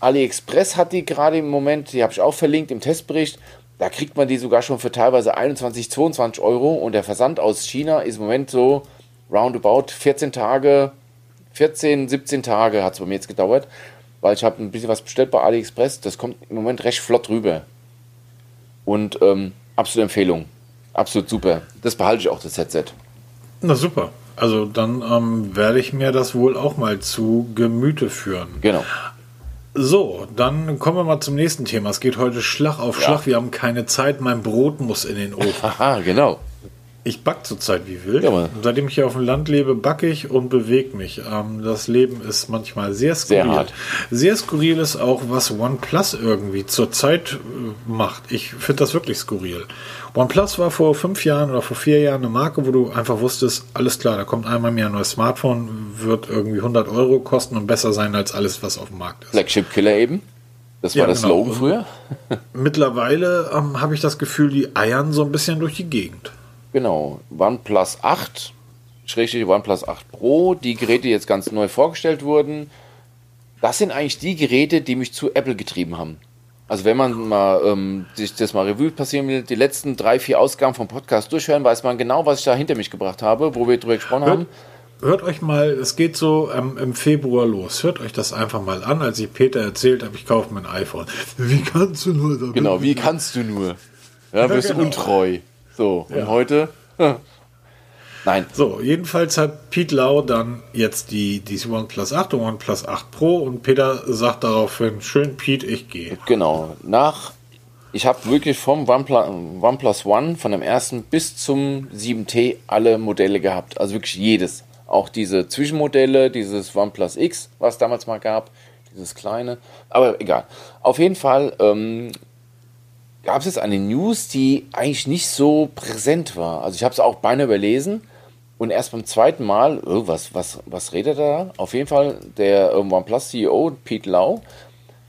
AliExpress hat die gerade im Moment, die habe ich auch verlinkt im Testbericht. Da kriegt man die sogar schon für teilweise 21, 22 Euro und der Versand aus China ist im Moment so roundabout 14 Tage, 14, 17 Tage hat es bei mir jetzt gedauert weil ich habe ein bisschen was bestellt bei AliExpress. Das kommt im Moment recht flott rüber. Und ähm, absolute Empfehlung. Absolut super. Das behalte ich auch, das Headset. Na super. Also dann ähm, werde ich mir das wohl auch mal zu Gemüte führen. Genau. So, dann kommen wir mal zum nächsten Thema. Es geht heute Schlag auf Schlag. Ja. Wir haben keine Zeit. Mein Brot muss in den Ofen. Haha, genau. Ich back zurzeit wie wild. Ja, Seitdem ich hier auf dem Land lebe, backe ich und bewege mich. Ähm, das Leben ist manchmal sehr skurril. Sehr, hart. sehr skurril ist auch, was OnePlus irgendwie zurzeit äh, macht. Ich finde das wirklich skurril. OnePlus war vor fünf Jahren oder vor vier Jahren eine Marke, wo du einfach wusstest, alles klar, da kommt einmal mehr ein neues Smartphone, wird irgendwie 100 Euro kosten und besser sein als alles, was auf dem Markt ist. Flagship Killer eben. Das war ja, das genau. Slogan früher. Mittlerweile ähm, habe ich das Gefühl, die eiern so ein bisschen durch die Gegend. Genau, OnePlus 8, Schrägstrich OnePlus 8 Pro, die Geräte die jetzt ganz neu vorgestellt wurden. Das sind eigentlich die Geräte, die mich zu Apple getrieben haben. Also wenn man mal ähm, sich das mal Revue passieren will, die letzten drei, vier Ausgaben vom Podcast durchhören, weiß man genau, was ich da hinter mich gebracht habe, wo wir drüber gesprochen hört, haben. Hört euch mal, es geht so ähm, im Februar los. Hört euch das einfach mal an, als ich Peter erzählt habe, ich kaufe mir ein iPhone. Wie kannst du nur? Genau, wie kannst du nur? Ja, wirst ja, genau. untreu. So, und heute? Nein. So, jedenfalls hat Pete Lau dann jetzt die, die OnePlus 8 und OnePlus 8 Pro und Peter sagt daraufhin, schön Pete, ich gehe. Genau. Nach, ich habe wirklich vom OnePlus, OnePlus One, von dem ersten bis zum 7T alle Modelle gehabt. Also wirklich jedes. Auch diese Zwischenmodelle, dieses OnePlus X, was damals mal gab, dieses kleine. Aber egal. Auf jeden Fall ähm, gab es jetzt eine News, die eigentlich nicht so präsent war. Also ich habe es auch beinahe überlesen und erst beim zweiten Mal, oh, was, was, was redet er da? Auf jeden Fall, der ähm, OnePlus CEO, Pete Lau,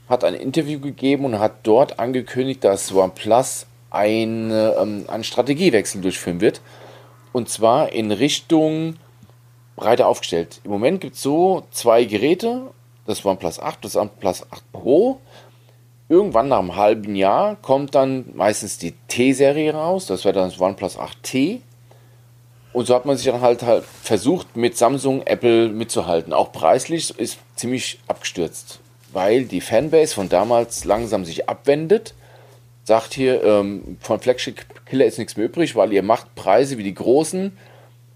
hat ein Interview gegeben und hat dort angekündigt, dass OnePlus eine, ähm, einen Strategiewechsel durchführen wird. Und zwar in Richtung breiter aufgestellt. Im Moment gibt es so zwei Geräte, das OnePlus 8, das OnePlus 8 Pro Irgendwann nach einem halben Jahr kommt dann meistens die T-Serie raus, das wäre dann das OnePlus 8T. Und so hat man sich dann halt, halt versucht, mit Samsung, Apple mitzuhalten. Auch preislich ist ziemlich abgestürzt, weil die Fanbase von damals langsam sich abwendet. Sagt hier, ähm, von Flagship Killer ist nichts mehr übrig, weil ihr macht Preise wie die Großen,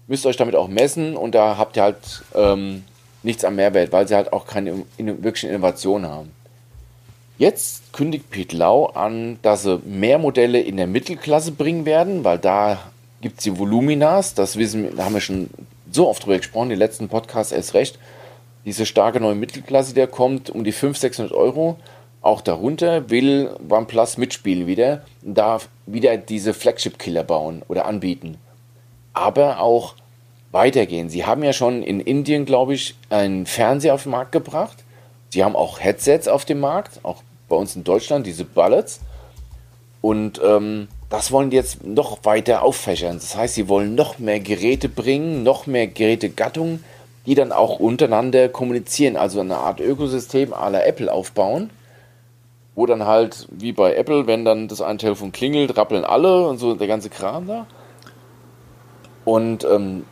müsst euch damit auch messen und da habt ihr halt ähm, nichts am Mehrwert, weil sie halt auch keine in, wirklichen Innovationen haben. Jetzt kündigt Pete Lau an, dass sie mehr Modelle in der Mittelklasse bringen werden, weil da gibt es die Voluminas, das wissen da haben wir schon so oft drüber gesprochen, die letzten Podcasts erst recht. Diese starke neue Mittelklasse, der kommt um die 500, 600 Euro. Auch darunter will OnePlus mitspielen wieder, darf wieder diese Flagship-Killer bauen oder anbieten. Aber auch weitergehen. Sie haben ja schon in Indien, glaube ich, einen Fernseher auf den Markt gebracht. Sie haben auch Headsets auf dem Markt, auch bei uns in Deutschland, diese Bullets. Und ähm, das wollen die jetzt noch weiter auffächern. Das heißt, sie wollen noch mehr Geräte bringen, noch mehr Gerätegattungen, die dann auch untereinander kommunizieren. Also eine Art Ökosystem la Apple aufbauen. Wo dann halt, wie bei Apple, wenn dann das eine Telefon klingelt, rappeln alle und so der ganze Kram da. Und ähm,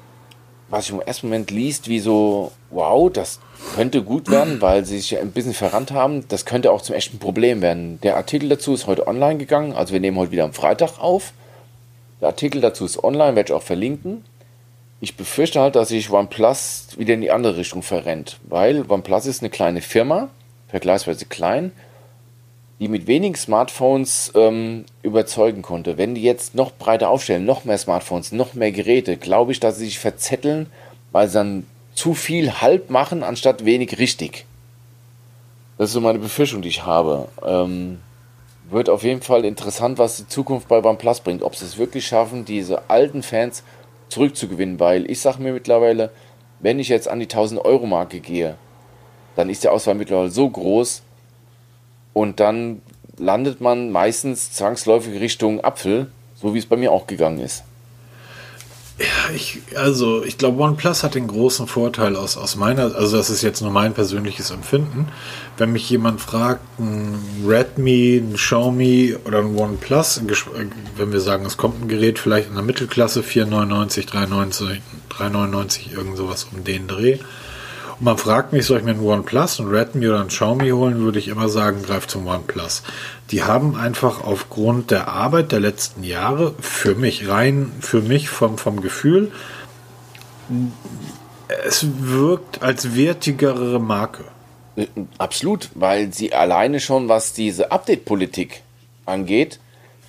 was ich im ersten Moment liest, wie so, wow, das könnte gut werden, weil sie sich ein bisschen verrannt haben. Das könnte auch zum echten Problem werden. Der Artikel dazu ist heute online gegangen, also wir nehmen heute wieder am Freitag auf. Der Artikel dazu ist online, werde ich auch verlinken. Ich befürchte halt, dass sich OnePlus wieder in die andere Richtung verrennt, weil OnePlus ist eine kleine Firma, vergleichsweise klein, die mit wenigen Smartphones ähm, überzeugen konnte. Wenn die jetzt noch breiter aufstellen, noch mehr Smartphones, noch mehr Geräte, glaube ich, dass sie sich verzetteln, weil sie dann zu viel halb machen, anstatt wenig richtig. Das ist so meine Befürchtung, die ich habe. Ähm, wird auf jeden Fall interessant, was die Zukunft bei OnePlus bringt. Ob sie es wirklich schaffen, diese alten Fans zurückzugewinnen. Weil ich sage mir mittlerweile, wenn ich jetzt an die 1000 Euro Marke gehe, dann ist die Auswahl mittlerweile so groß, und dann landet man meistens zwangsläufig Richtung Apfel, so wie es bei mir auch gegangen ist. Ja, ich, also ich glaube, OnePlus hat den großen Vorteil aus, aus meiner, also das ist jetzt nur mein persönliches Empfinden. Wenn mich jemand fragt, ein Redmi, ein Xiaomi oder ein OnePlus, wenn wir sagen, es kommt ein Gerät vielleicht in der Mittelklasse, 499, 399, 399, irgend sowas um den Dreh, man fragt mich, soll ich mir einen OnePlus, einen Redmi oder einen Xiaomi holen, würde ich immer sagen, greif zum OnePlus. Die haben einfach aufgrund der Arbeit der letzten Jahre für mich, rein für mich vom, vom Gefühl, es wirkt als wertigere Marke. Absolut, weil sie alleine schon, was diese Update-Politik angeht,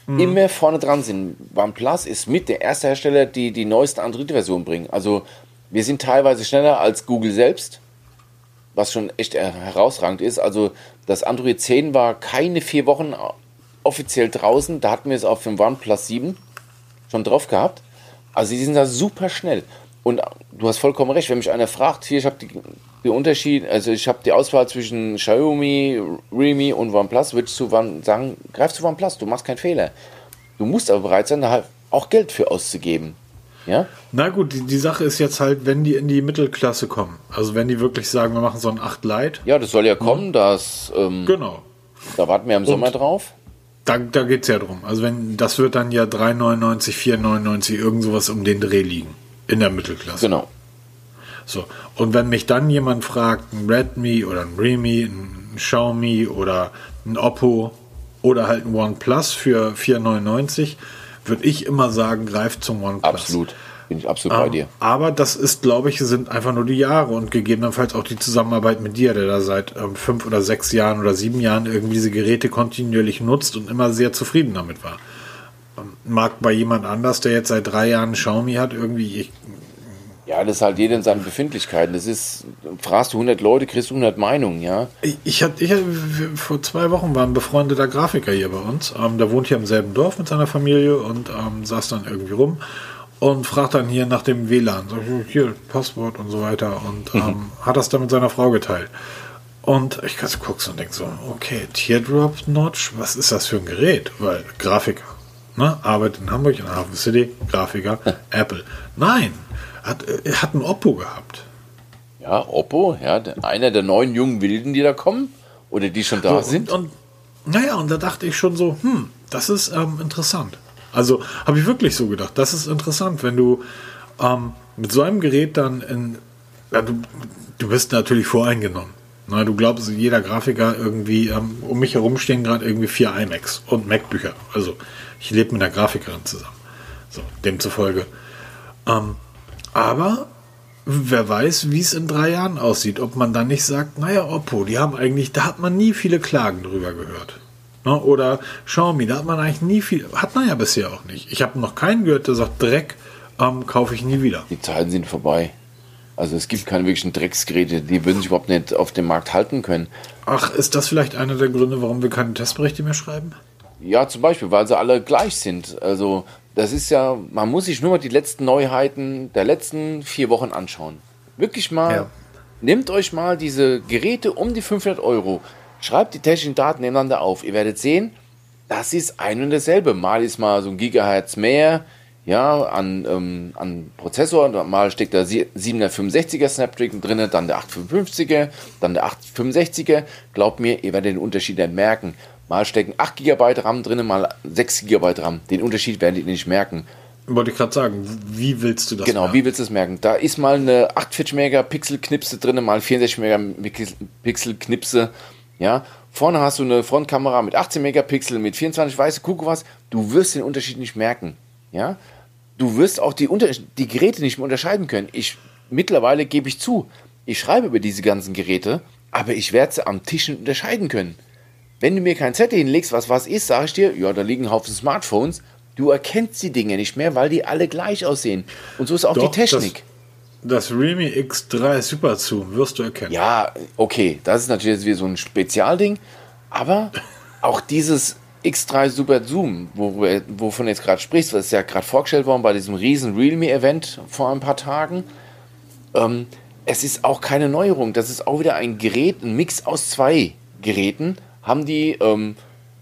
mhm. immer vorne dran sind. OnePlus ist mit der erste Hersteller, die die neueste Android-Version bringen. Also wir sind teilweise schneller als Google selbst was schon echt herausragend ist. Also das Android 10 war keine vier Wochen offiziell draußen. Da hatten wir es auf dem OnePlus 7 schon drauf gehabt. Also sie sind da super schnell. Und du hast vollkommen recht, wenn mich einer fragt, hier, ich habe die, die Unterschied, also ich habe die Auswahl zwischen Xiaomi, Realme und OnePlus, würde ich zu One, sagen, greif zu OnePlus, du machst keinen Fehler. Du musst aber bereit sein, da auch Geld für auszugeben. Ja? Na gut, die, die Sache ist jetzt halt, wenn die in die Mittelklasse kommen. Also wenn die wirklich sagen, wir machen so ein 8 Light. Ja, das soll ja kommen, mhm. das. Ähm, genau. Da warten wir im Sommer Und drauf. Da, da geht es ja drum. Also wenn das wird dann ja 3,99, 4,99, irgend sowas um den Dreh liegen. In der Mittelklasse. Genau. So. Und wenn mich dann jemand fragt, ein Redmi oder ein Realme, ein Xiaomi oder ein Oppo oder halt ein OnePlus für 4,99, würde ich immer sagen, greift zum OnePlus. Absolut. Bin ich absolut bei dir. Aber das ist, glaube ich, sind einfach nur die Jahre und gegebenenfalls auch die Zusammenarbeit mit dir, der da seit ähm, fünf oder sechs Jahren oder sieben Jahren irgendwie diese Geräte kontinuierlich nutzt und immer sehr zufrieden damit war. Ähm, mag bei jemand anders, der jetzt seit drei Jahren Xiaomi hat, irgendwie, ich, ja, das ist halt jeder in seinen Befindlichkeiten. Das ist, fragst du 100 Leute, kriegst du 100 Meinungen, ja. Ich, ich hatte, ich, vor zwei Wochen war ein befreundeter Grafiker hier bei uns. Ähm, der wohnt hier im selben Dorf mit seiner Familie und ähm, saß dann irgendwie rum und fragt dann hier nach dem WLAN. Ich, hier, Passwort und so weiter. Und ähm, mhm. hat das dann mit seiner Frau geteilt. Und ich guck's und denk so, okay, Teardrop Notch, was ist das für ein Gerät? Weil Grafiker, ne, arbeitet in Hamburg in Hafen City, Grafiker, Apple. Nein, hat, er äh, hat ein Oppo gehabt. Ja, Oppo, ja, einer der neuen jungen Wilden, die da kommen oder die schon da so, sind. Und, und, naja, und da dachte ich schon so, hm, das ist ähm, interessant. Also habe ich wirklich so gedacht, das ist interessant, wenn du ähm, mit so einem Gerät dann in, ja, du, du bist natürlich voreingenommen. Na, du glaubst, jeder Grafiker irgendwie, ähm, um mich herum stehen gerade irgendwie vier iMacs und Mac-Bücher. Also ich lebe mit einer Grafikerin zusammen. So, demzufolge. Ähm, aber wer weiß, wie es in drei Jahren aussieht. Ob man dann nicht sagt, naja, Oppo, die haben eigentlich, da hat man nie viele Klagen drüber gehört. Ne? Oder Xiaomi, da hat man eigentlich nie viel, hat man ja bisher auch nicht. Ich habe noch keinen gehört, der sagt, Dreck ähm, kaufe ich nie wieder. Die Zeiten sind vorbei. Also es gibt keine wirklichen Drecksgeräte, die würden sich überhaupt nicht auf dem Markt halten können. Ach, ist das vielleicht einer der Gründe, warum wir keine Testberichte mehr schreiben? Ja, zum Beispiel, weil sie alle gleich sind. Also das ist ja, man muss sich nur mal die letzten Neuheiten der letzten vier Wochen anschauen. Wirklich mal, ja. nehmt euch mal diese Geräte um die 500 Euro, schreibt die technischen Daten nebeneinander auf. Ihr werdet sehen, das ist ein und dasselbe. Mal ist mal so ein Gigahertz mehr, ja, an, ähm, an Prozessor, mal steckt der 765er Snapdragon drin, dann der 855er, dann der 865er. Glaubt mir, ihr werdet den Unterschied dann merken. Mal stecken 8 GB RAM drin, mal 6 GB RAM. Den Unterschied werdet ihr nicht merken. Wollte ich gerade sagen, wie willst du das Genau, merken? wie willst du das merken? Da ist mal eine 48 Megapixel Knipse drin, mal 64 Megapixel Knipse, ja. Vorne hast du eine Frontkamera mit 18 Megapixel, mit 24 weiße, guck was. Du wirst den Unterschied nicht merken, ja. Du wirst auch die, Unter die Geräte nicht mehr unterscheiden können. Ich, mittlerweile gebe ich zu, ich schreibe über diese ganzen Geräte, aber ich werde sie am Tisch nicht unterscheiden können. Wenn du mir kein Zettel hinlegst, was was ist, sage ich dir, ja, da liegen ein Haufen Smartphones. Du erkennst die Dinge nicht mehr, weil die alle gleich aussehen. Und so ist auch Doch, die Technik. Das, das Realme X3 Super Zoom wirst du erkennen. Ja, okay, das ist natürlich jetzt wieder so ein Spezialding. Aber auch dieses X3 Super Zoom, wo, wovon jetzt gerade sprichst, was ist ja gerade vorgestellt worden bei diesem riesen Realme-Event vor ein paar Tagen. Ähm, es ist auch keine Neuerung. Das ist auch wieder ein Gerät, ein Mix aus zwei Geräten, haben die ähm,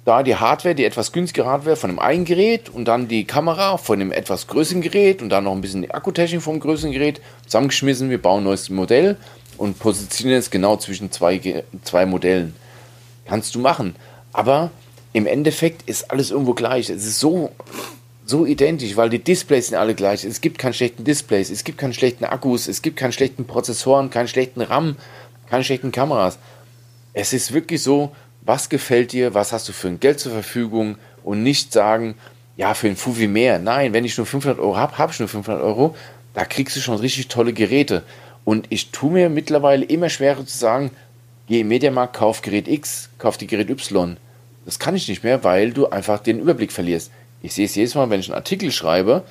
da die Hardware, die etwas günstigere Hardware von einem einen Gerät und dann die Kamera von einem etwas größeren Gerät und dann noch ein bisschen die Akkutechnik vom größeren Gerät zusammengeschmissen. Wir bauen ein neues Modell und positionieren es genau zwischen zwei, zwei Modellen. Kannst du machen. Aber im Endeffekt ist alles irgendwo gleich. Es ist so, so identisch, weil die Displays sind alle gleich. Es gibt keine schlechten Displays, es gibt keine schlechten Akkus, es gibt keine schlechten Prozessoren, keinen schlechten RAM, keine schlechten Kameras. Es ist wirklich so, was gefällt dir, was hast du für ein Geld zur Verfügung und nicht sagen, ja, für ein Fufi mehr. Nein, wenn ich nur 500 Euro habe, habe ich nur 500 Euro. Da kriegst du schon richtig tolle Geräte. Und ich tue mir mittlerweile immer schwerer zu sagen, geh im Mediamarkt, kauf Gerät X, kauf die Gerät Y. Das kann ich nicht mehr, weil du einfach den Überblick verlierst. Ich sehe es jedes Mal, wenn ich einen Artikel schreibe,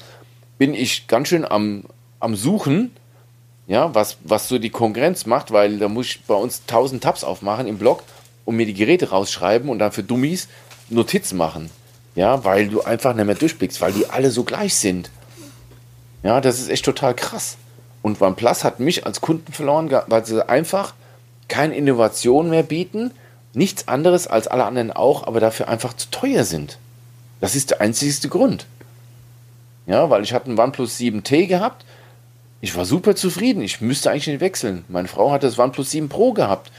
bin ich ganz schön am, am Suchen, ja, was, was so die Konkurrenz macht, weil da muss ich bei uns 1000 Tabs aufmachen im Blog und mir die Geräte rausschreiben und dann für Dummies Notizen machen. Ja, weil du einfach nicht mehr durchblickst, weil die alle so gleich sind. Ja, das ist echt total krass. Und OnePlus hat mich als Kunden verloren, weil sie einfach keine Innovation mehr bieten, nichts anderes als alle anderen auch, aber dafür einfach zu teuer sind. Das ist der einzigste Grund. Ja, weil ich hatte einen OnePlus 7T gehabt. Ich war super zufrieden. Ich müsste eigentlich nicht wechseln. Meine Frau hatte das OnePlus 7 Pro gehabt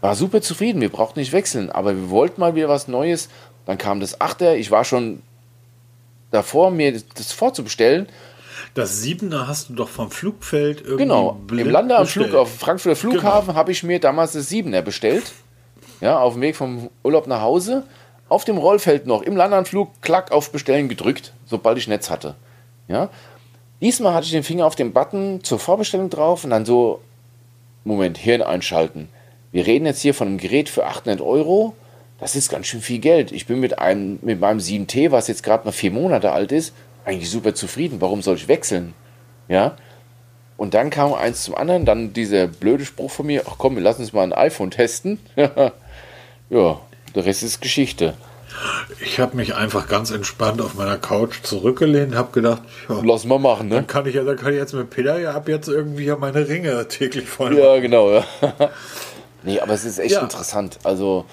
war super zufrieden, wir brauchten nicht wechseln, aber wir wollten mal wieder was Neues. Dann kam das Achter, ich war schon davor, mir das vorzubestellen. Das Siebener hast du doch vom Flugfeld irgendwie Genau, im Lande am Flug, auf Frankfurter Flughafen genau. habe ich mir damals das Siebener bestellt. Ja, auf dem Weg vom Urlaub nach Hause. Auf dem Rollfeld noch, im Landanflug, klack auf Bestellen gedrückt, sobald ich Netz hatte. Ja, Diesmal hatte ich den Finger auf den Button zur Vorbestellung drauf und dann so, Moment, Hirn einschalten. Wir reden jetzt hier von einem Gerät für 800 Euro. Das ist ganz schön viel Geld. Ich bin mit, einem, mit meinem 7T, was jetzt gerade mal vier Monate alt ist, eigentlich super zufrieden. Warum soll ich wechseln? Ja. Und dann kam eins zum anderen, dann dieser blöde Spruch von mir, ach komm, wir lassen uns mal ein iPhone testen. ja, der Rest ist Geschichte. Ich habe mich einfach ganz entspannt auf meiner Couch zurückgelehnt, habe gedacht, ja, lass mal machen, ne? Dann kann ich ja, dann kann ich jetzt mit Peter ja ab jetzt irgendwie meine Ringe täglich voll. Ja, genau, ja. Nee, aber es ist echt ja. interessant. Also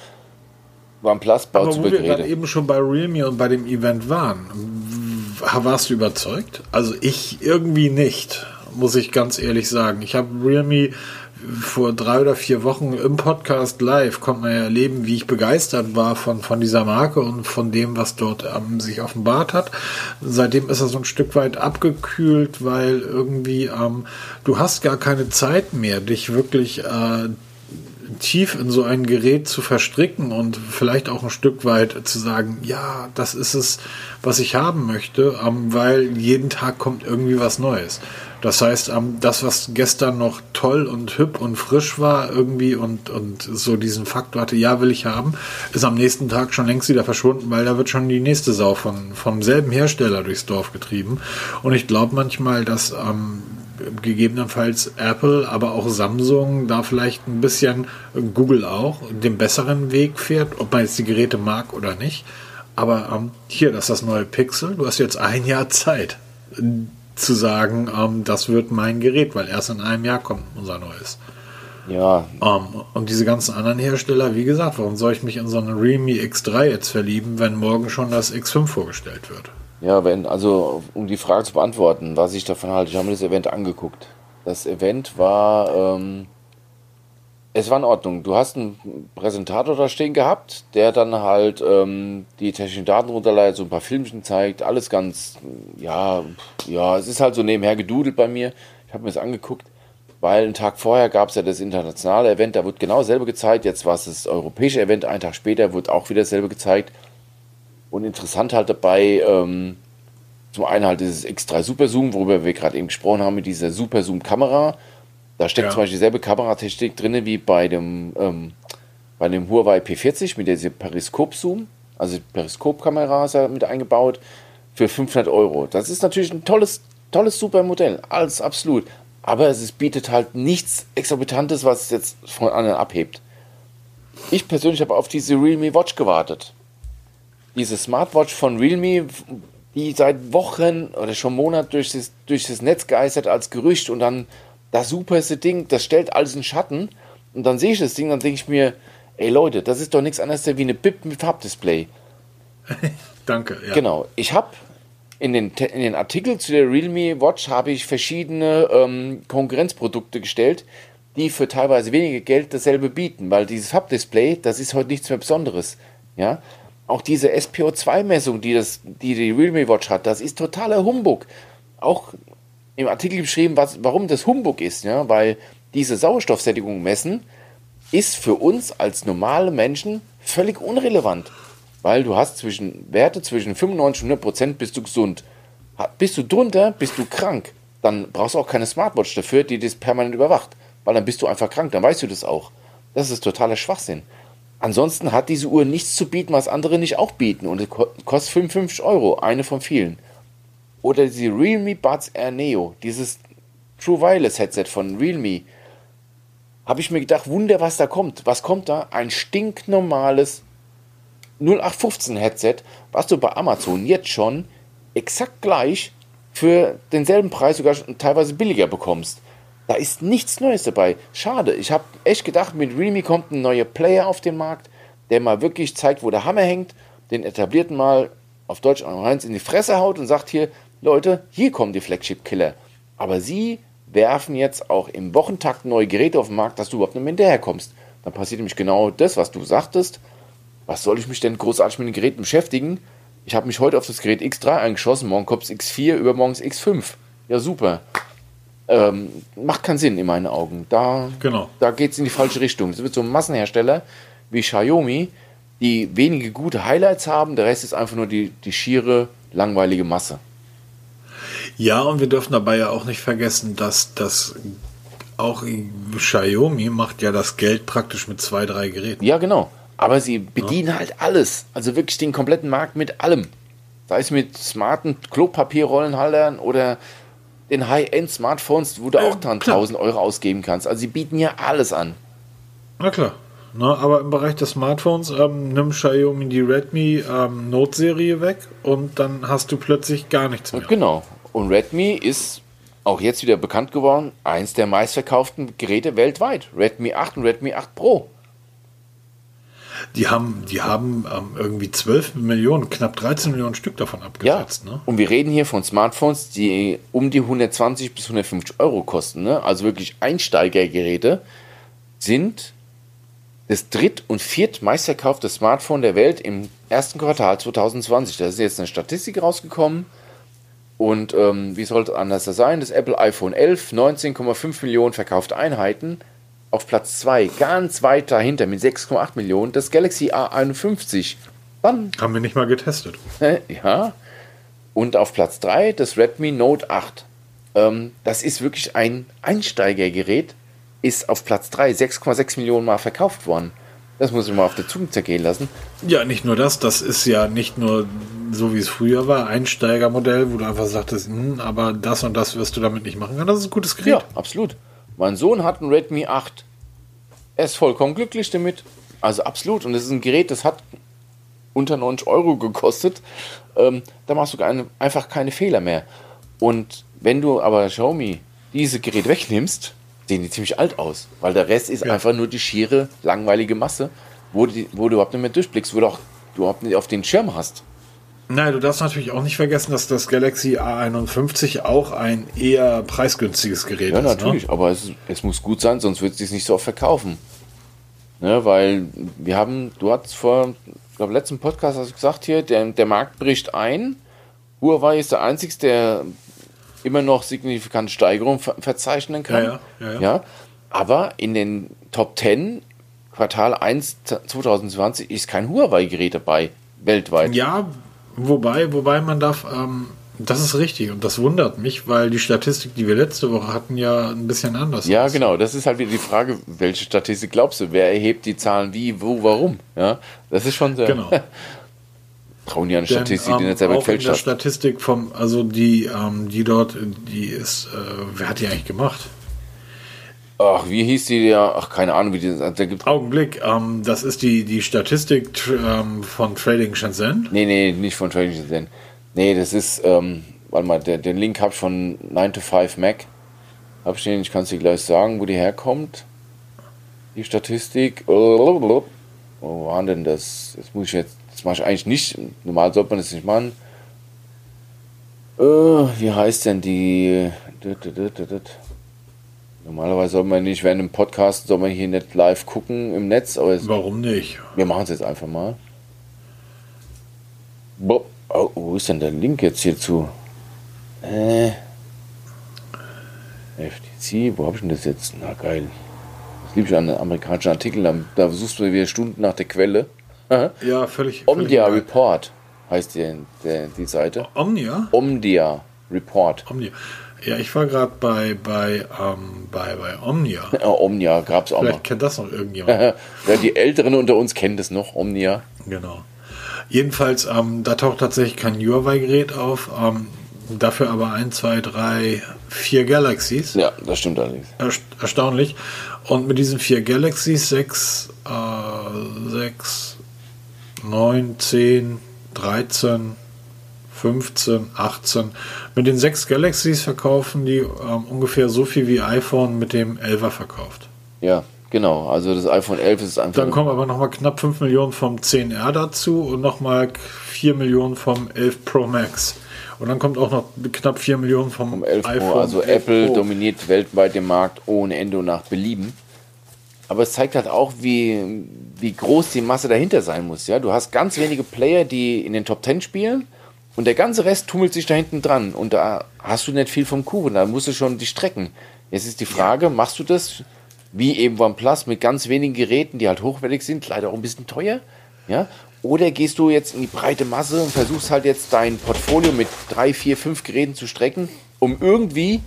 OnePlus baut aber wo wir gerade eben schon bei Realme und bei dem Event waren, warst du überzeugt? Also ich irgendwie nicht, muss ich ganz ehrlich sagen. Ich habe Realme vor drei oder vier Wochen im Podcast live konnte man ja erleben, wie ich begeistert war von, von dieser Marke und von dem, was dort ähm, sich offenbart hat. Seitdem ist er so ein Stück weit abgekühlt, weil irgendwie ähm, du hast gar keine Zeit mehr, dich wirklich äh, tief in so ein Gerät zu verstricken und vielleicht auch ein Stück weit zu sagen, ja, das ist es, was ich haben möchte, ähm, weil jeden Tag kommt irgendwie was Neues. Das heißt, ähm, das, was gestern noch toll und hüb und frisch war irgendwie und, und so diesen Faktor hatte, ja, will ich haben, ist am nächsten Tag schon längst wieder verschwunden, weil da wird schon die nächste Sau von, vom selben Hersteller durchs Dorf getrieben. Und ich glaube manchmal, dass ähm, gegebenenfalls Apple, aber auch Samsung da vielleicht ein bisschen, Google auch, den besseren Weg fährt, ob man jetzt die Geräte mag oder nicht. Aber ähm, hier, das ist das neue Pixel. Du hast jetzt ein Jahr Zeit zu sagen, ähm, das wird mein Gerät, weil erst in einem Jahr kommt unser neues. Ja. Um, ähm, und diese ganzen anderen Hersteller, wie gesagt, warum soll ich mich in so eine Realme X3 jetzt verlieben, wenn morgen schon das X5 vorgestellt wird? Ja, wenn, also um die Frage zu beantworten, was ich davon halte, ich habe mir das Event angeguckt. Das Event war, ähm, Es war in Ordnung. Du hast einen Präsentator da stehen gehabt, der dann halt ähm, die technischen Daten runterleitet, so ein paar Filmchen zeigt, alles ganz, ja, ja, es ist halt so nebenher gedudelt bei mir. Ich habe mir das angeguckt, weil einen Tag vorher gab es ja das internationale Event, da wurde genau dasselbe gezeigt. Jetzt war es das europäische Event, einen Tag später wurde auch wieder dasselbe gezeigt. Und interessant halt dabei, ähm, zum einen halt dieses X3 Super Zoom, worüber wir gerade eben gesprochen haben, mit dieser Super Zoom Kamera da steckt ja. zum Beispiel dieselbe Kameratechnik drin wie bei dem, ähm, bei dem Huawei P40 mit dieser Periskop-Zoom. Also Periskop-Kamera ist ja mit eingebaut für 500 Euro. Das ist natürlich ein tolles, tolles, super Modell. Alles absolut. Aber es bietet halt nichts Exorbitantes, was es jetzt von anderen abhebt. Ich persönlich habe auf diese Realme Watch gewartet. Diese Smartwatch von Realme, die seit Wochen oder schon Monaten durch das, durch das Netz geistert als Gerücht und dann das superste Ding, das stellt alles in Schatten. Und dann sehe ich das Ding, dann denke ich mir, ey Leute, das ist doch nichts anderes wie eine BIP mit Farbdisplay. Danke, ja. Genau. Ich habe in den, in den Artikel zu der Realme Watch habe ich verschiedene ähm, Konkurrenzprodukte gestellt, die für teilweise weniger Geld dasselbe bieten, weil dieses Farbdisplay, das ist heute nichts mehr Besonderes. Ja? Auch diese SPO2-Messung, die, die die Realme Watch hat, das ist totaler Humbug. Auch im Artikel beschrieben, was, warum das Humbug ist, ja, weil diese Sauerstoffsättigung messen ist für uns als normale Menschen völlig unrelevant, weil du hast zwischen Werte zwischen 95 und 100 Prozent bist du gesund. Bist du drunter, bist du krank. Dann brauchst du auch keine Smartwatch dafür, die das permanent überwacht, weil dann bist du einfach krank, dann weißt du das auch. Das ist totaler Schwachsinn. Ansonsten hat diese Uhr nichts zu bieten, was andere nicht auch bieten und kostet 55 Euro, eine von vielen. Oder die Realme Buds Air Neo, dieses True Wireless Headset von Realme. Habe ich mir gedacht, Wunder, was da kommt. Was kommt da? Ein stinknormales 0815 Headset, was du bei Amazon jetzt schon exakt gleich für denselben Preis sogar teilweise billiger bekommst. Da ist nichts Neues dabei. Schade. Ich habe echt gedacht, mit Realme kommt ein neuer Player auf den Markt, der mal wirklich zeigt, wo der Hammer hängt, den etablierten mal auf Deutsch eins in die Fresse haut und sagt hier, Leute, hier kommen die Flagship-Killer. Aber sie werfen jetzt auch im Wochentakt neue Geräte auf den Markt, dass du überhaupt nicht mehr hinterherkommst. Dann passiert nämlich genau das, was du sagtest. Was soll ich mich denn großartig mit den Geräten beschäftigen? Ich habe mich heute auf das Gerät X3 eingeschossen, morgen kommt X4, übermorgen X5. Ja, super. Ähm, macht keinen Sinn in meinen Augen. Da, genau. da geht es in die falsche Richtung. Es wird so ein Massenhersteller wie Xiaomi, die wenige gute Highlights haben, der Rest ist einfach nur die, die schiere, langweilige Masse. Ja, und wir dürfen dabei ja auch nicht vergessen, dass das auch Xiaomi macht ja das Geld praktisch mit zwei, drei Geräten. Ja, genau. Aber sie bedienen ja. halt alles. Also wirklich den kompletten Markt mit allem. Sei es mit smarten Klopapierrollenhaltern oder den High-End-Smartphones, wo du auch dann 1000 Euro ausgeben kannst. Also sie bieten ja alles an. Na klar. Na, aber im Bereich des Smartphones ähm, nimm Xiaomi die Redmi ähm, Note-Serie weg und dann hast du plötzlich gar nichts mehr. Genau. Und Redmi ist auch jetzt wieder bekannt geworden, eins der meistverkauften Geräte weltweit. Redmi 8 und Redmi 8 Pro. Die haben, die haben ähm, irgendwie 12 Millionen, knapp 13 Millionen Stück davon abgesetzt. Ja. Ne? Und wir reden hier von Smartphones, die um die 120 bis 150 Euro kosten. Ne? Also wirklich Einsteigergeräte sind das dritt- und viertmeistverkaufte Smartphone der Welt im ersten Quartal 2020. Da ist jetzt eine Statistik rausgekommen. Und ähm, wie sollte es anders sein? Das Apple iPhone 11, 19,5 Millionen verkaufte Einheiten. Auf Platz 2, ganz weit dahinter mit 6,8 Millionen, das Galaxy A51. Dann. Haben wir nicht mal getestet. ja. Und auf Platz 3 das Redmi Note 8. Ähm, das ist wirklich ein Einsteigergerät. Ist auf Platz 3 6,6 Millionen Mal verkauft worden. Das muss ich mal auf der Zunge zergehen lassen. Ja, nicht nur das. Das ist ja nicht nur so, wie es früher war, Einsteigermodell, wo du einfach sagtest, hm, aber das und das wirst du damit nicht machen können. Das ist ein gutes Gerät. Ja, absolut. Mein Sohn hat ein Redmi 8. Er ist vollkommen glücklich damit. Also absolut. Und das ist ein Gerät, das hat unter 90 Euro gekostet. Ähm, da machst du einfach keine Fehler mehr. Und wenn du aber Xiaomi diese Gerät wegnimmst, sehen die ziemlich alt aus, weil der Rest ist ja. einfach nur die schiere, langweilige Masse, wo, die, wo du überhaupt nicht mehr durchblickst, wo du auch du überhaupt nicht auf den Schirm hast. Nein, du darfst natürlich auch nicht vergessen, dass das Galaxy A51 auch ein eher preisgünstiges Gerät ja, ist. Ja, natürlich, ne? aber es, es, muss gut sein, sonst wird es sich nicht so oft verkaufen. Ne, weil wir haben, du hast vor, ich glaube, letzten Podcast hast du gesagt hier, der, der Markt bricht ein. Huawei ist der einzige, der immer noch signifikante Steigerung ver verzeichnen kann. Ja, ja, ja, ja. ja, aber in den Top 10 Quartal 1 2020 ist kein Huawei-Gerät dabei, weltweit. Ja, wobei, wobei man darf, ähm, das ist richtig und das wundert mich, weil die Statistik, die wir letzte Woche hatten, ja ein bisschen anders Ja, ist. genau. Das ist halt wieder die Frage, welche Statistik glaubst du? Wer erhebt die Zahlen wie, wo, warum? Ja, das ist schon sehr. Genau. Trauen die an eine Denn, Statistik, die ähm, nicht selber auch in gefälscht der hat. Statistik vom, also die, ähm, die dort, die ist, äh, wer hat die eigentlich gemacht? Ach, wie hieß die ja? Ach, keine Ahnung, wie die. Da gibt, Augenblick, ähm, das ist die, die Statistik ähm, von Trading Shenzhen. nee, nee, nicht von Trading Shenzhen. Nee, das ist, ähm, warte mal, der, den Link hab ich von 9 to 5 Mac. Hab ich den, ich kann es dir gleich sagen, wo die herkommt. Die Statistik. Wo war denn das? Das muss ich jetzt, das mache ich eigentlich nicht. Normal sollte man das nicht machen. Äh, wie heißt denn die? Normalerweise soll man nicht während dem Podcast, soll man hier nicht live gucken im Netz, aber Warum nicht? wir machen es jetzt einfach mal. Bo oh, wo ist denn der Link jetzt hierzu? Äh. FTC, wo habe ich denn das jetzt? Na geil. Das liebe ich an amerikanischen Artikeln. Da, suchst du wieder Stunden nach der Quelle. Ja, völlig. Omdia völlig Report heißt die, der, die Seite. Omnia? Omdia Report. Omnia. Ja, ich war gerade bei, bei, ähm, bei, bei Omnia. Ja, Omnia gab es auch mal. Vielleicht kennt das noch irgendjemand. ja, die Älteren unter uns kennen das noch, Omnia. Genau. Jedenfalls, ähm, da taucht tatsächlich kein Huawei-Gerät auf. Ähm, dafür aber ein, zwei, drei, vier Galaxies. Ja, das stimmt allerdings. Erst- Erstaunlich. Und mit diesen vier Galaxies, sechs, äh, sechs, neun, zehn, 13, 15, 18. Mit den sechs Galaxies verkaufen die ähm, ungefähr so viel wie iPhone mit dem 11er verkauft. Ja, genau. Also das iPhone 11 ist einfach. Dann kommen aber nochmal knapp 5 Millionen vom 10R dazu und nochmal 4 Millionen vom 11 Pro Max. Und dann kommt auch noch knapp 4 Millionen vom, um 11 Pro. iPhone. Also 11 Apple Pro. dominiert weltweit den Markt ohne Ende und nach Belieben. Aber es zeigt halt auch, wie, wie groß die Masse dahinter sein muss. Ja? Du hast ganz wenige Player, die in den Top 10 spielen und der ganze Rest tummelt sich da hinten dran. Und da hast du nicht viel vom Kuchen, da musst du schon die strecken. Jetzt ist die Frage, machst du das wie eben OnePlus mit ganz wenigen Geräten, die halt hochwertig sind, leider auch ein bisschen teuer? Ja? Oder gehst du jetzt in die breite Masse und versuchst halt jetzt dein Portfolio mit drei, vier, fünf Geräten zu strecken, um irgendwie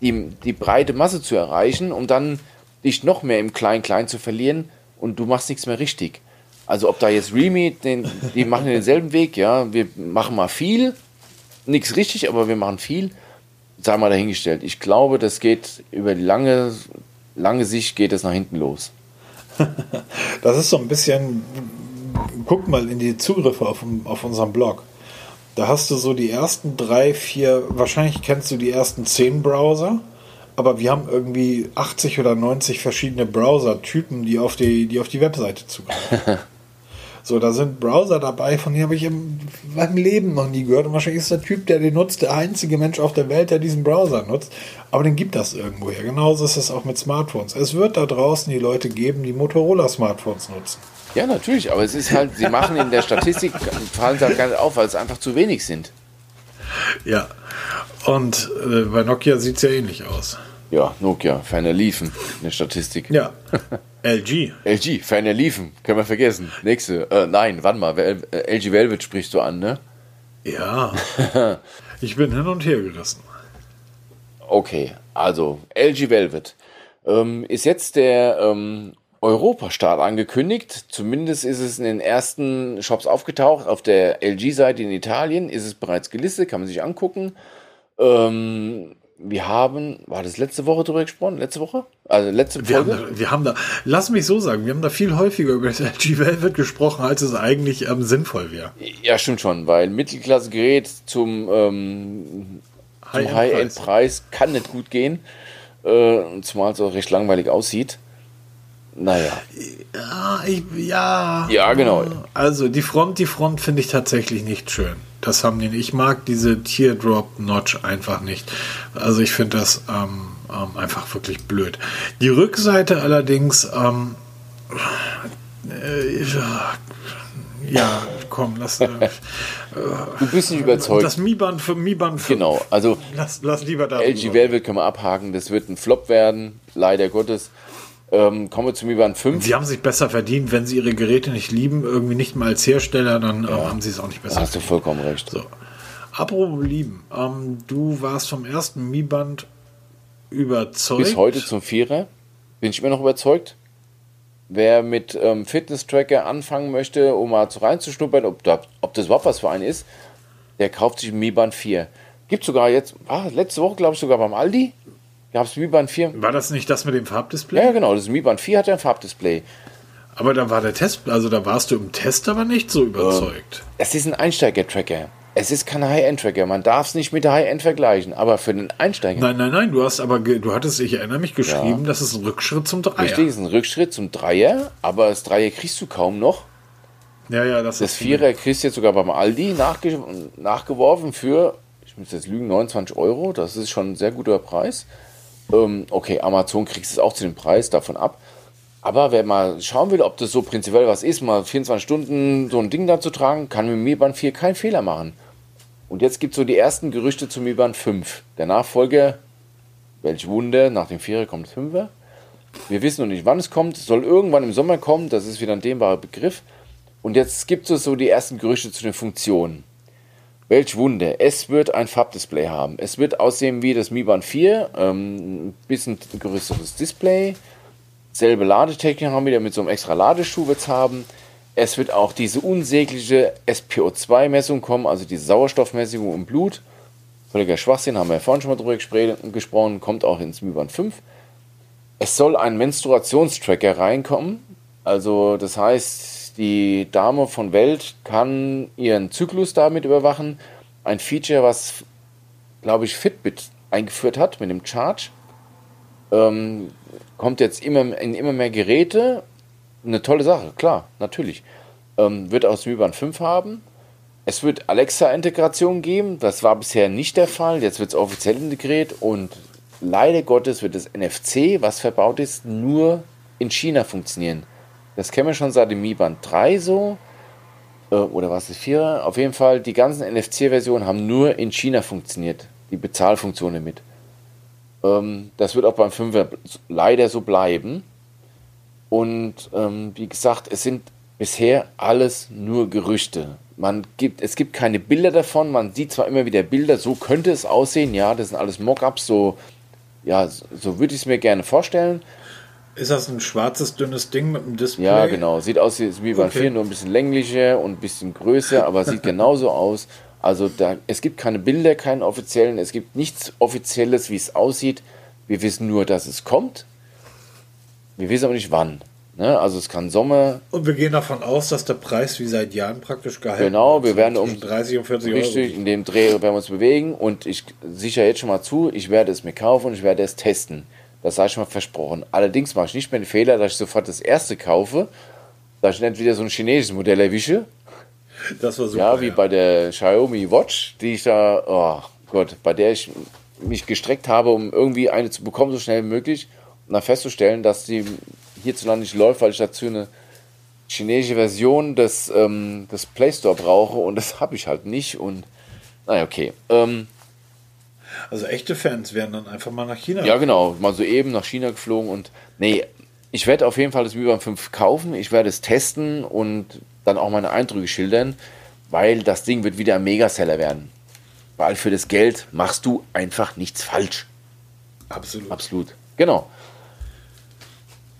die, die breite Masse zu erreichen, um dann dich noch mehr im Klein-Klein zu verlieren und du machst nichts mehr richtig. Also ob da jetzt Realme, den, die machen denselben Weg, ja, wir machen mal viel, nichts richtig, aber wir machen viel, sei mal dahingestellt. Ich glaube, das geht über die lange, lange Sicht geht es nach hinten los. Das ist so ein bisschen, guck mal in die Zugriffe auf, auf unserem Blog. Da hast du so die ersten drei, vier, wahrscheinlich kennst du die ersten zehn Browser, aber wir haben irgendwie 80 oder 90 verschiedene Browser-Typen, die auf die, die auf die Webseite zugreifen. so, da sind Browser dabei, von denen habe ich in meinem Leben noch nie gehört. Und wahrscheinlich ist der Typ, der den nutzt, der einzige Mensch auf der Welt, der diesen Browser nutzt. Aber den gibt das irgendwo her. Genauso ist es auch mit Smartphones. Es wird da draußen die Leute geben, die Motorola-Smartphones nutzen. Ja, natürlich, aber es ist halt, sie machen in der Statistik, fallen sie halt gar nicht auf, weil es einfach zu wenig sind. Ja. Und äh, bei Nokia sieht es ja ähnlich aus. Ja, Nokia, ferner liefen in der Statistik. Ja. LG. LG, ferner liefen, können wir vergessen. Nächste, äh, nein, warte mal, Vel- äh, LG Velvet sprichst du an, ne? Ja. Ich bin hin und her gerissen. Okay, also LG Velvet. Ähm, ist jetzt der ähm, Europastart angekündigt. Zumindest ist es in den ersten Shops aufgetaucht. Auf der LG-Seite in Italien ist es bereits gelistet, kann man sich angucken. Ähm, wir haben, war das letzte Woche drüber gesprochen? Letzte Woche? Also letzte Wir haben, da, wir haben da, lass mich so sagen, wir haben da viel häufiger über das LG Velvet gesprochen, als es eigentlich ähm, sinnvoll wäre. Ja, stimmt schon, weil Mittelklasse-Gerät zum, ähm, zum High-End-Preis. High-End-Preis kann nicht gut gehen. Äh, zumal es auch recht langweilig aussieht. Naja. Ja, ich, ja. Ja, genau. Also die Front, die Front finde ich tatsächlich nicht schön. Das haben die. Ich mag diese Teardrop-Notch einfach nicht. Also ich finde das ähm, ähm, einfach wirklich blöd. Die Rückseite allerdings, ähm, Äh, ja, komm, lass. Äh, du bist nicht überzeugt. Das Mi Band für Mi Band 5. Genau, also lass, lass lieber da. LG Velvet können wir abhaken. Das wird ein Flop werden, leider Gottes. Ähm, kommen wir zum Mi Band 5. Sie haben sich besser verdient, wenn sie ihre Geräte nicht lieben, irgendwie nicht mal als Hersteller, dann ja. haben sie es auch nicht besser. Da hast du vollkommen recht. So. Apropos lieben, ähm, du warst vom ersten Mi Band überzeugt. Bis heute zum Vierer bin ich immer noch überzeugt. Wer mit ähm, Fitness-Tracker anfangen möchte, um mal zu reinzuschnuppern, ob, da, ob das überhaupt was für einen ist, der kauft sich ein Mi Band 4. Gibt sogar jetzt, ah, letzte Woche glaube ich sogar beim Aldi, gab es Mi Band 4. War das nicht das mit dem Farbdisplay? Ja, genau, das Mi Band 4 hat ja ein Farbdisplay. Aber da war der Test, also da warst du im Test aber nicht so überzeugt. Ähm, es ist ein Einsteiger-Tracker. Es ist kein High-End-Tracker. Man darf es nicht mit High-End vergleichen. Aber für den Einsteiger. Nein, nein, nein. Du hast aber, du hattest, ich erinnere mich, geschrieben, ja. das ist ein Rückschritt zum Dreier. Richtig, ist ein Rückschritt zum Dreier. Aber das Dreier kriegst du kaum noch. Ja, ja, das, das Vierer kriegst du jetzt sogar beim Aldi nachge nachgeworfen für, ich muss jetzt lügen, 29 Euro. Das ist schon ein sehr guter Preis. Ähm, okay, Amazon kriegst es auch zu dem Preis, davon ab. Aber wer mal schauen will, ob das so prinzipiell was ist, mal 24 Stunden so ein Ding da zu tragen, kann mit Mi Band 4 keinen Fehler machen. Und jetzt gibt es so die ersten Gerüchte zum Mi Band 5. Der Nachfolger, welch Wunder, nach dem Vierer kommt 5er. Wir wissen noch nicht, wann es kommt. Soll irgendwann im Sommer kommen, das ist wieder ein dehnbarer Begriff. Und jetzt gibt es so die ersten Gerüchte zu den Funktionen. Welch Wunder, es wird ein Farbdisplay haben. Es wird aussehen wie das Mi Band 4, ähm, ein bisschen größeres Display, selbe Ladetechnik haben wir mit so einem extra Ladeschuh wird haben. Es wird auch diese unsägliche SPO2-Messung kommen, also diese Sauerstoffmessung im Blut. Völliger Schwachsinn, haben wir ja vorhin schon mal drüber gesprochen, kommt auch ins Mi-Band 5. Es soll ein Menstruationstracker reinkommen. Also das heißt, die Dame von Welt kann ihren Zyklus damit überwachen. Ein Feature, was, glaube ich, Fitbit eingeführt hat mit dem Charge. Ähm, kommt jetzt immer in immer mehr Geräte. Eine tolle Sache, klar, natürlich. Ähm, wird aus dem 5 haben. Es wird Alexa-Integration geben. Das war bisher nicht der Fall. Jetzt wird es offiziell integriert und leider Gottes wird das NFC, was verbaut ist, nur in China funktionieren. Das kennen wir schon seit dem Mi Band 3 so. Äh, oder was ist 4? Auf jeden Fall, die ganzen NFC-Versionen haben nur in China funktioniert. Die Bezahlfunktionen mit. Ähm, das wird auch beim 5er leider so bleiben. Und ähm, wie gesagt, es sind bisher alles nur Gerüchte. Man gibt, es gibt keine Bilder davon. Man sieht zwar immer wieder Bilder, so könnte es aussehen. Ja, das sind alles Mockups. So, ja, so würde ich es mir gerne vorstellen. Ist das ein schwarzes, dünnes Ding mit einem Display? Ja, genau. Sieht aus wie beim okay. 4, nur ein bisschen länglicher und ein bisschen größer, aber sieht genauso aus. Also da, es gibt keine Bilder, keinen offiziellen, es gibt nichts Offizielles, wie es aussieht. Wir wissen nur, dass es kommt. Wir wissen aber nicht wann. Ne? Also es kann Sommer. Und wir gehen davon aus, dass der Preis wie seit Jahren praktisch gehalten wird. Genau, wir werden um 30 und 40 richtig, Euro. in dem Dreh werden wir uns bewegen und ich sichere jetzt schon mal zu, ich werde es mir kaufen und ich werde es testen. Das sei schon mal versprochen. Allerdings mache ich nicht mehr den Fehler, dass ich sofort das erste kaufe, dass ich nicht wieder so ein chinesisches Modell erwische das war super. Ja, wie ja. bei der Xiaomi Watch, die ich da, oh Gott, bei der ich mich gestreckt habe, um irgendwie eine zu bekommen, so schnell wie möglich. Und dann festzustellen, dass die hierzulande nicht läuft, weil ich dazu eine chinesische Version des, ähm, des Play Store brauche und das habe ich halt nicht. Und naja, okay. Ähm, also echte Fans werden dann einfach mal nach China. Ja, genau, mal so eben nach China geflogen und nee, ich werde auf jeden Fall das Viva 5 kaufen, ich werde es testen und dann auch meine Eindrücke schildern, weil das Ding wird wieder ein Megaseller werden. Weil für das Geld machst du einfach nichts falsch. Absolut. Absolut. Genau.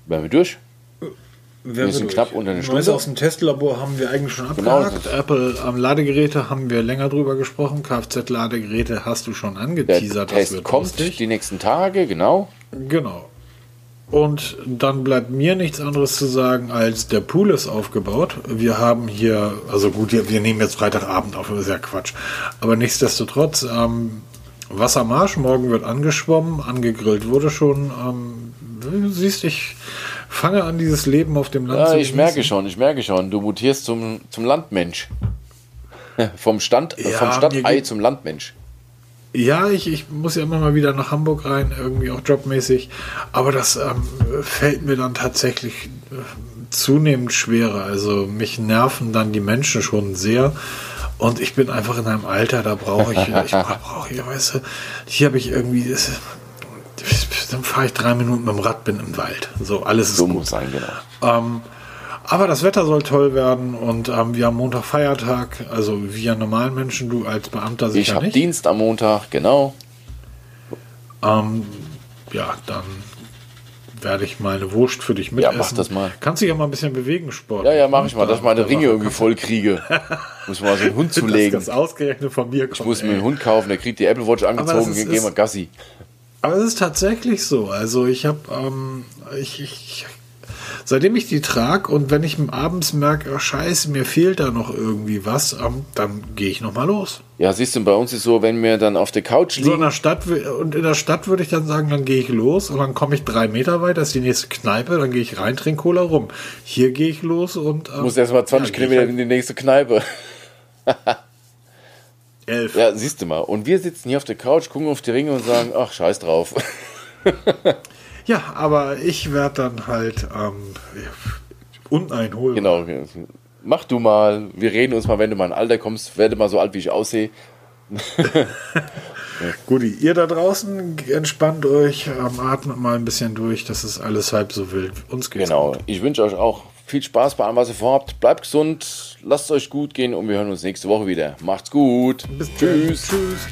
Wären wir durch? Wir sind durch. knapp unter eine Stunde. Neues aus dem Testlabor haben wir eigentlich schon abgehakt. Genau. Apple am Ladegeräte haben wir länger drüber gesprochen. Kfz-Ladegeräte hast du schon angeteasert. Der Test kommt lustig. die nächsten Tage, genau. Genau. Und dann bleibt mir nichts anderes zu sagen, als der Pool ist aufgebaut. Wir haben hier, also gut, wir nehmen jetzt Freitagabend auf, das ist ja Quatsch. Aber nichtsdestotrotz, ähm, Wassermarsch, morgen wird angeschwommen, angegrillt wurde schon. Ähm, du siehst, ich fange an, dieses Leben auf dem Land ja, zu ich merke schon, ich merke schon, du mutierst zum, zum Landmensch. vom Stand, ja, vom Stadtei zum Landmensch. Ja, ich, ich muss ja immer mal wieder nach Hamburg rein, irgendwie auch jobmäßig. Aber das ähm, fällt mir dann tatsächlich äh, zunehmend schwerer. Also mich nerven dann die Menschen schon sehr. Und ich bin einfach in einem Alter, da brauche ich, ich brauche, ja, weißt du, hier habe ich irgendwie, dann fahre ich drei Minuten mit dem Rad, bin im Wald. So, alles ist So gut. muss sein, genau. Ähm, aber das Wetter soll toll werden und ähm, wir haben Montag Feiertag, also wir normalen Menschen, du als Beamter Ich sicher habe nicht. Dienst am Montag, genau. Ähm, ja, dann werde ich meine Wurst für dich mitessen. mach das mal. Kannst dich ja mal ein bisschen bewegen, Sport. Ja, ja, mache ich mal, dass ich meine Ringe irgendwie voll kriege. Muss mal so einen Hund Das zulegen. ganz ausgerechnet von mir kommt. Ich muss mir einen Hund kaufen, der kriegt die Apple Watch angezogen, das ist- gehen wir Gassi. Aber es ist tatsächlich so. Also ich habe, ähm, ich, ich, seitdem ich die trage und wenn ich abends merke, oh, scheiße, mir fehlt da noch irgendwie was, ähm, dann gehe ich noch mal los. Ja, siehst du, bei uns ist so, wenn wir dann auf der Couch So in liegen, der Stadt und in der Stadt würde ich dann sagen, dann gehe ich los und dann komme ich drei Meter weiter, das ist die nächste Kneipe, dann gehe ich rein, trinke Cola rum. Hier gehe ich los und ähm, muss erst mal 20 ja, Kilometer gehe in die nächste Kneipe. elf. Ja, siehst du mal. Und wir sitzen hier auf der Couch, gucken auf die Ringe und sagen, ach, scheiß drauf. Ja, aber ich werde dann halt ähm, uneinholbar. genau. Mach du mal. Wir reden uns mal, wenn du mal in Alter kommst, werde mal so alt, wie ich aussehe. Guti, ihr da draußen entspannt euch, ähm, atmet mal ein bisschen durch, das ist alles halb so wild. Uns geht's Genau. gut. Ich wünsche euch auch viel Spaß bei allem, was ihr vorhabt. Bleibt gesund, lasst es euch gut gehen und wir hören uns nächste Woche wieder. Macht's gut. Bis Tschüss. Tschüss.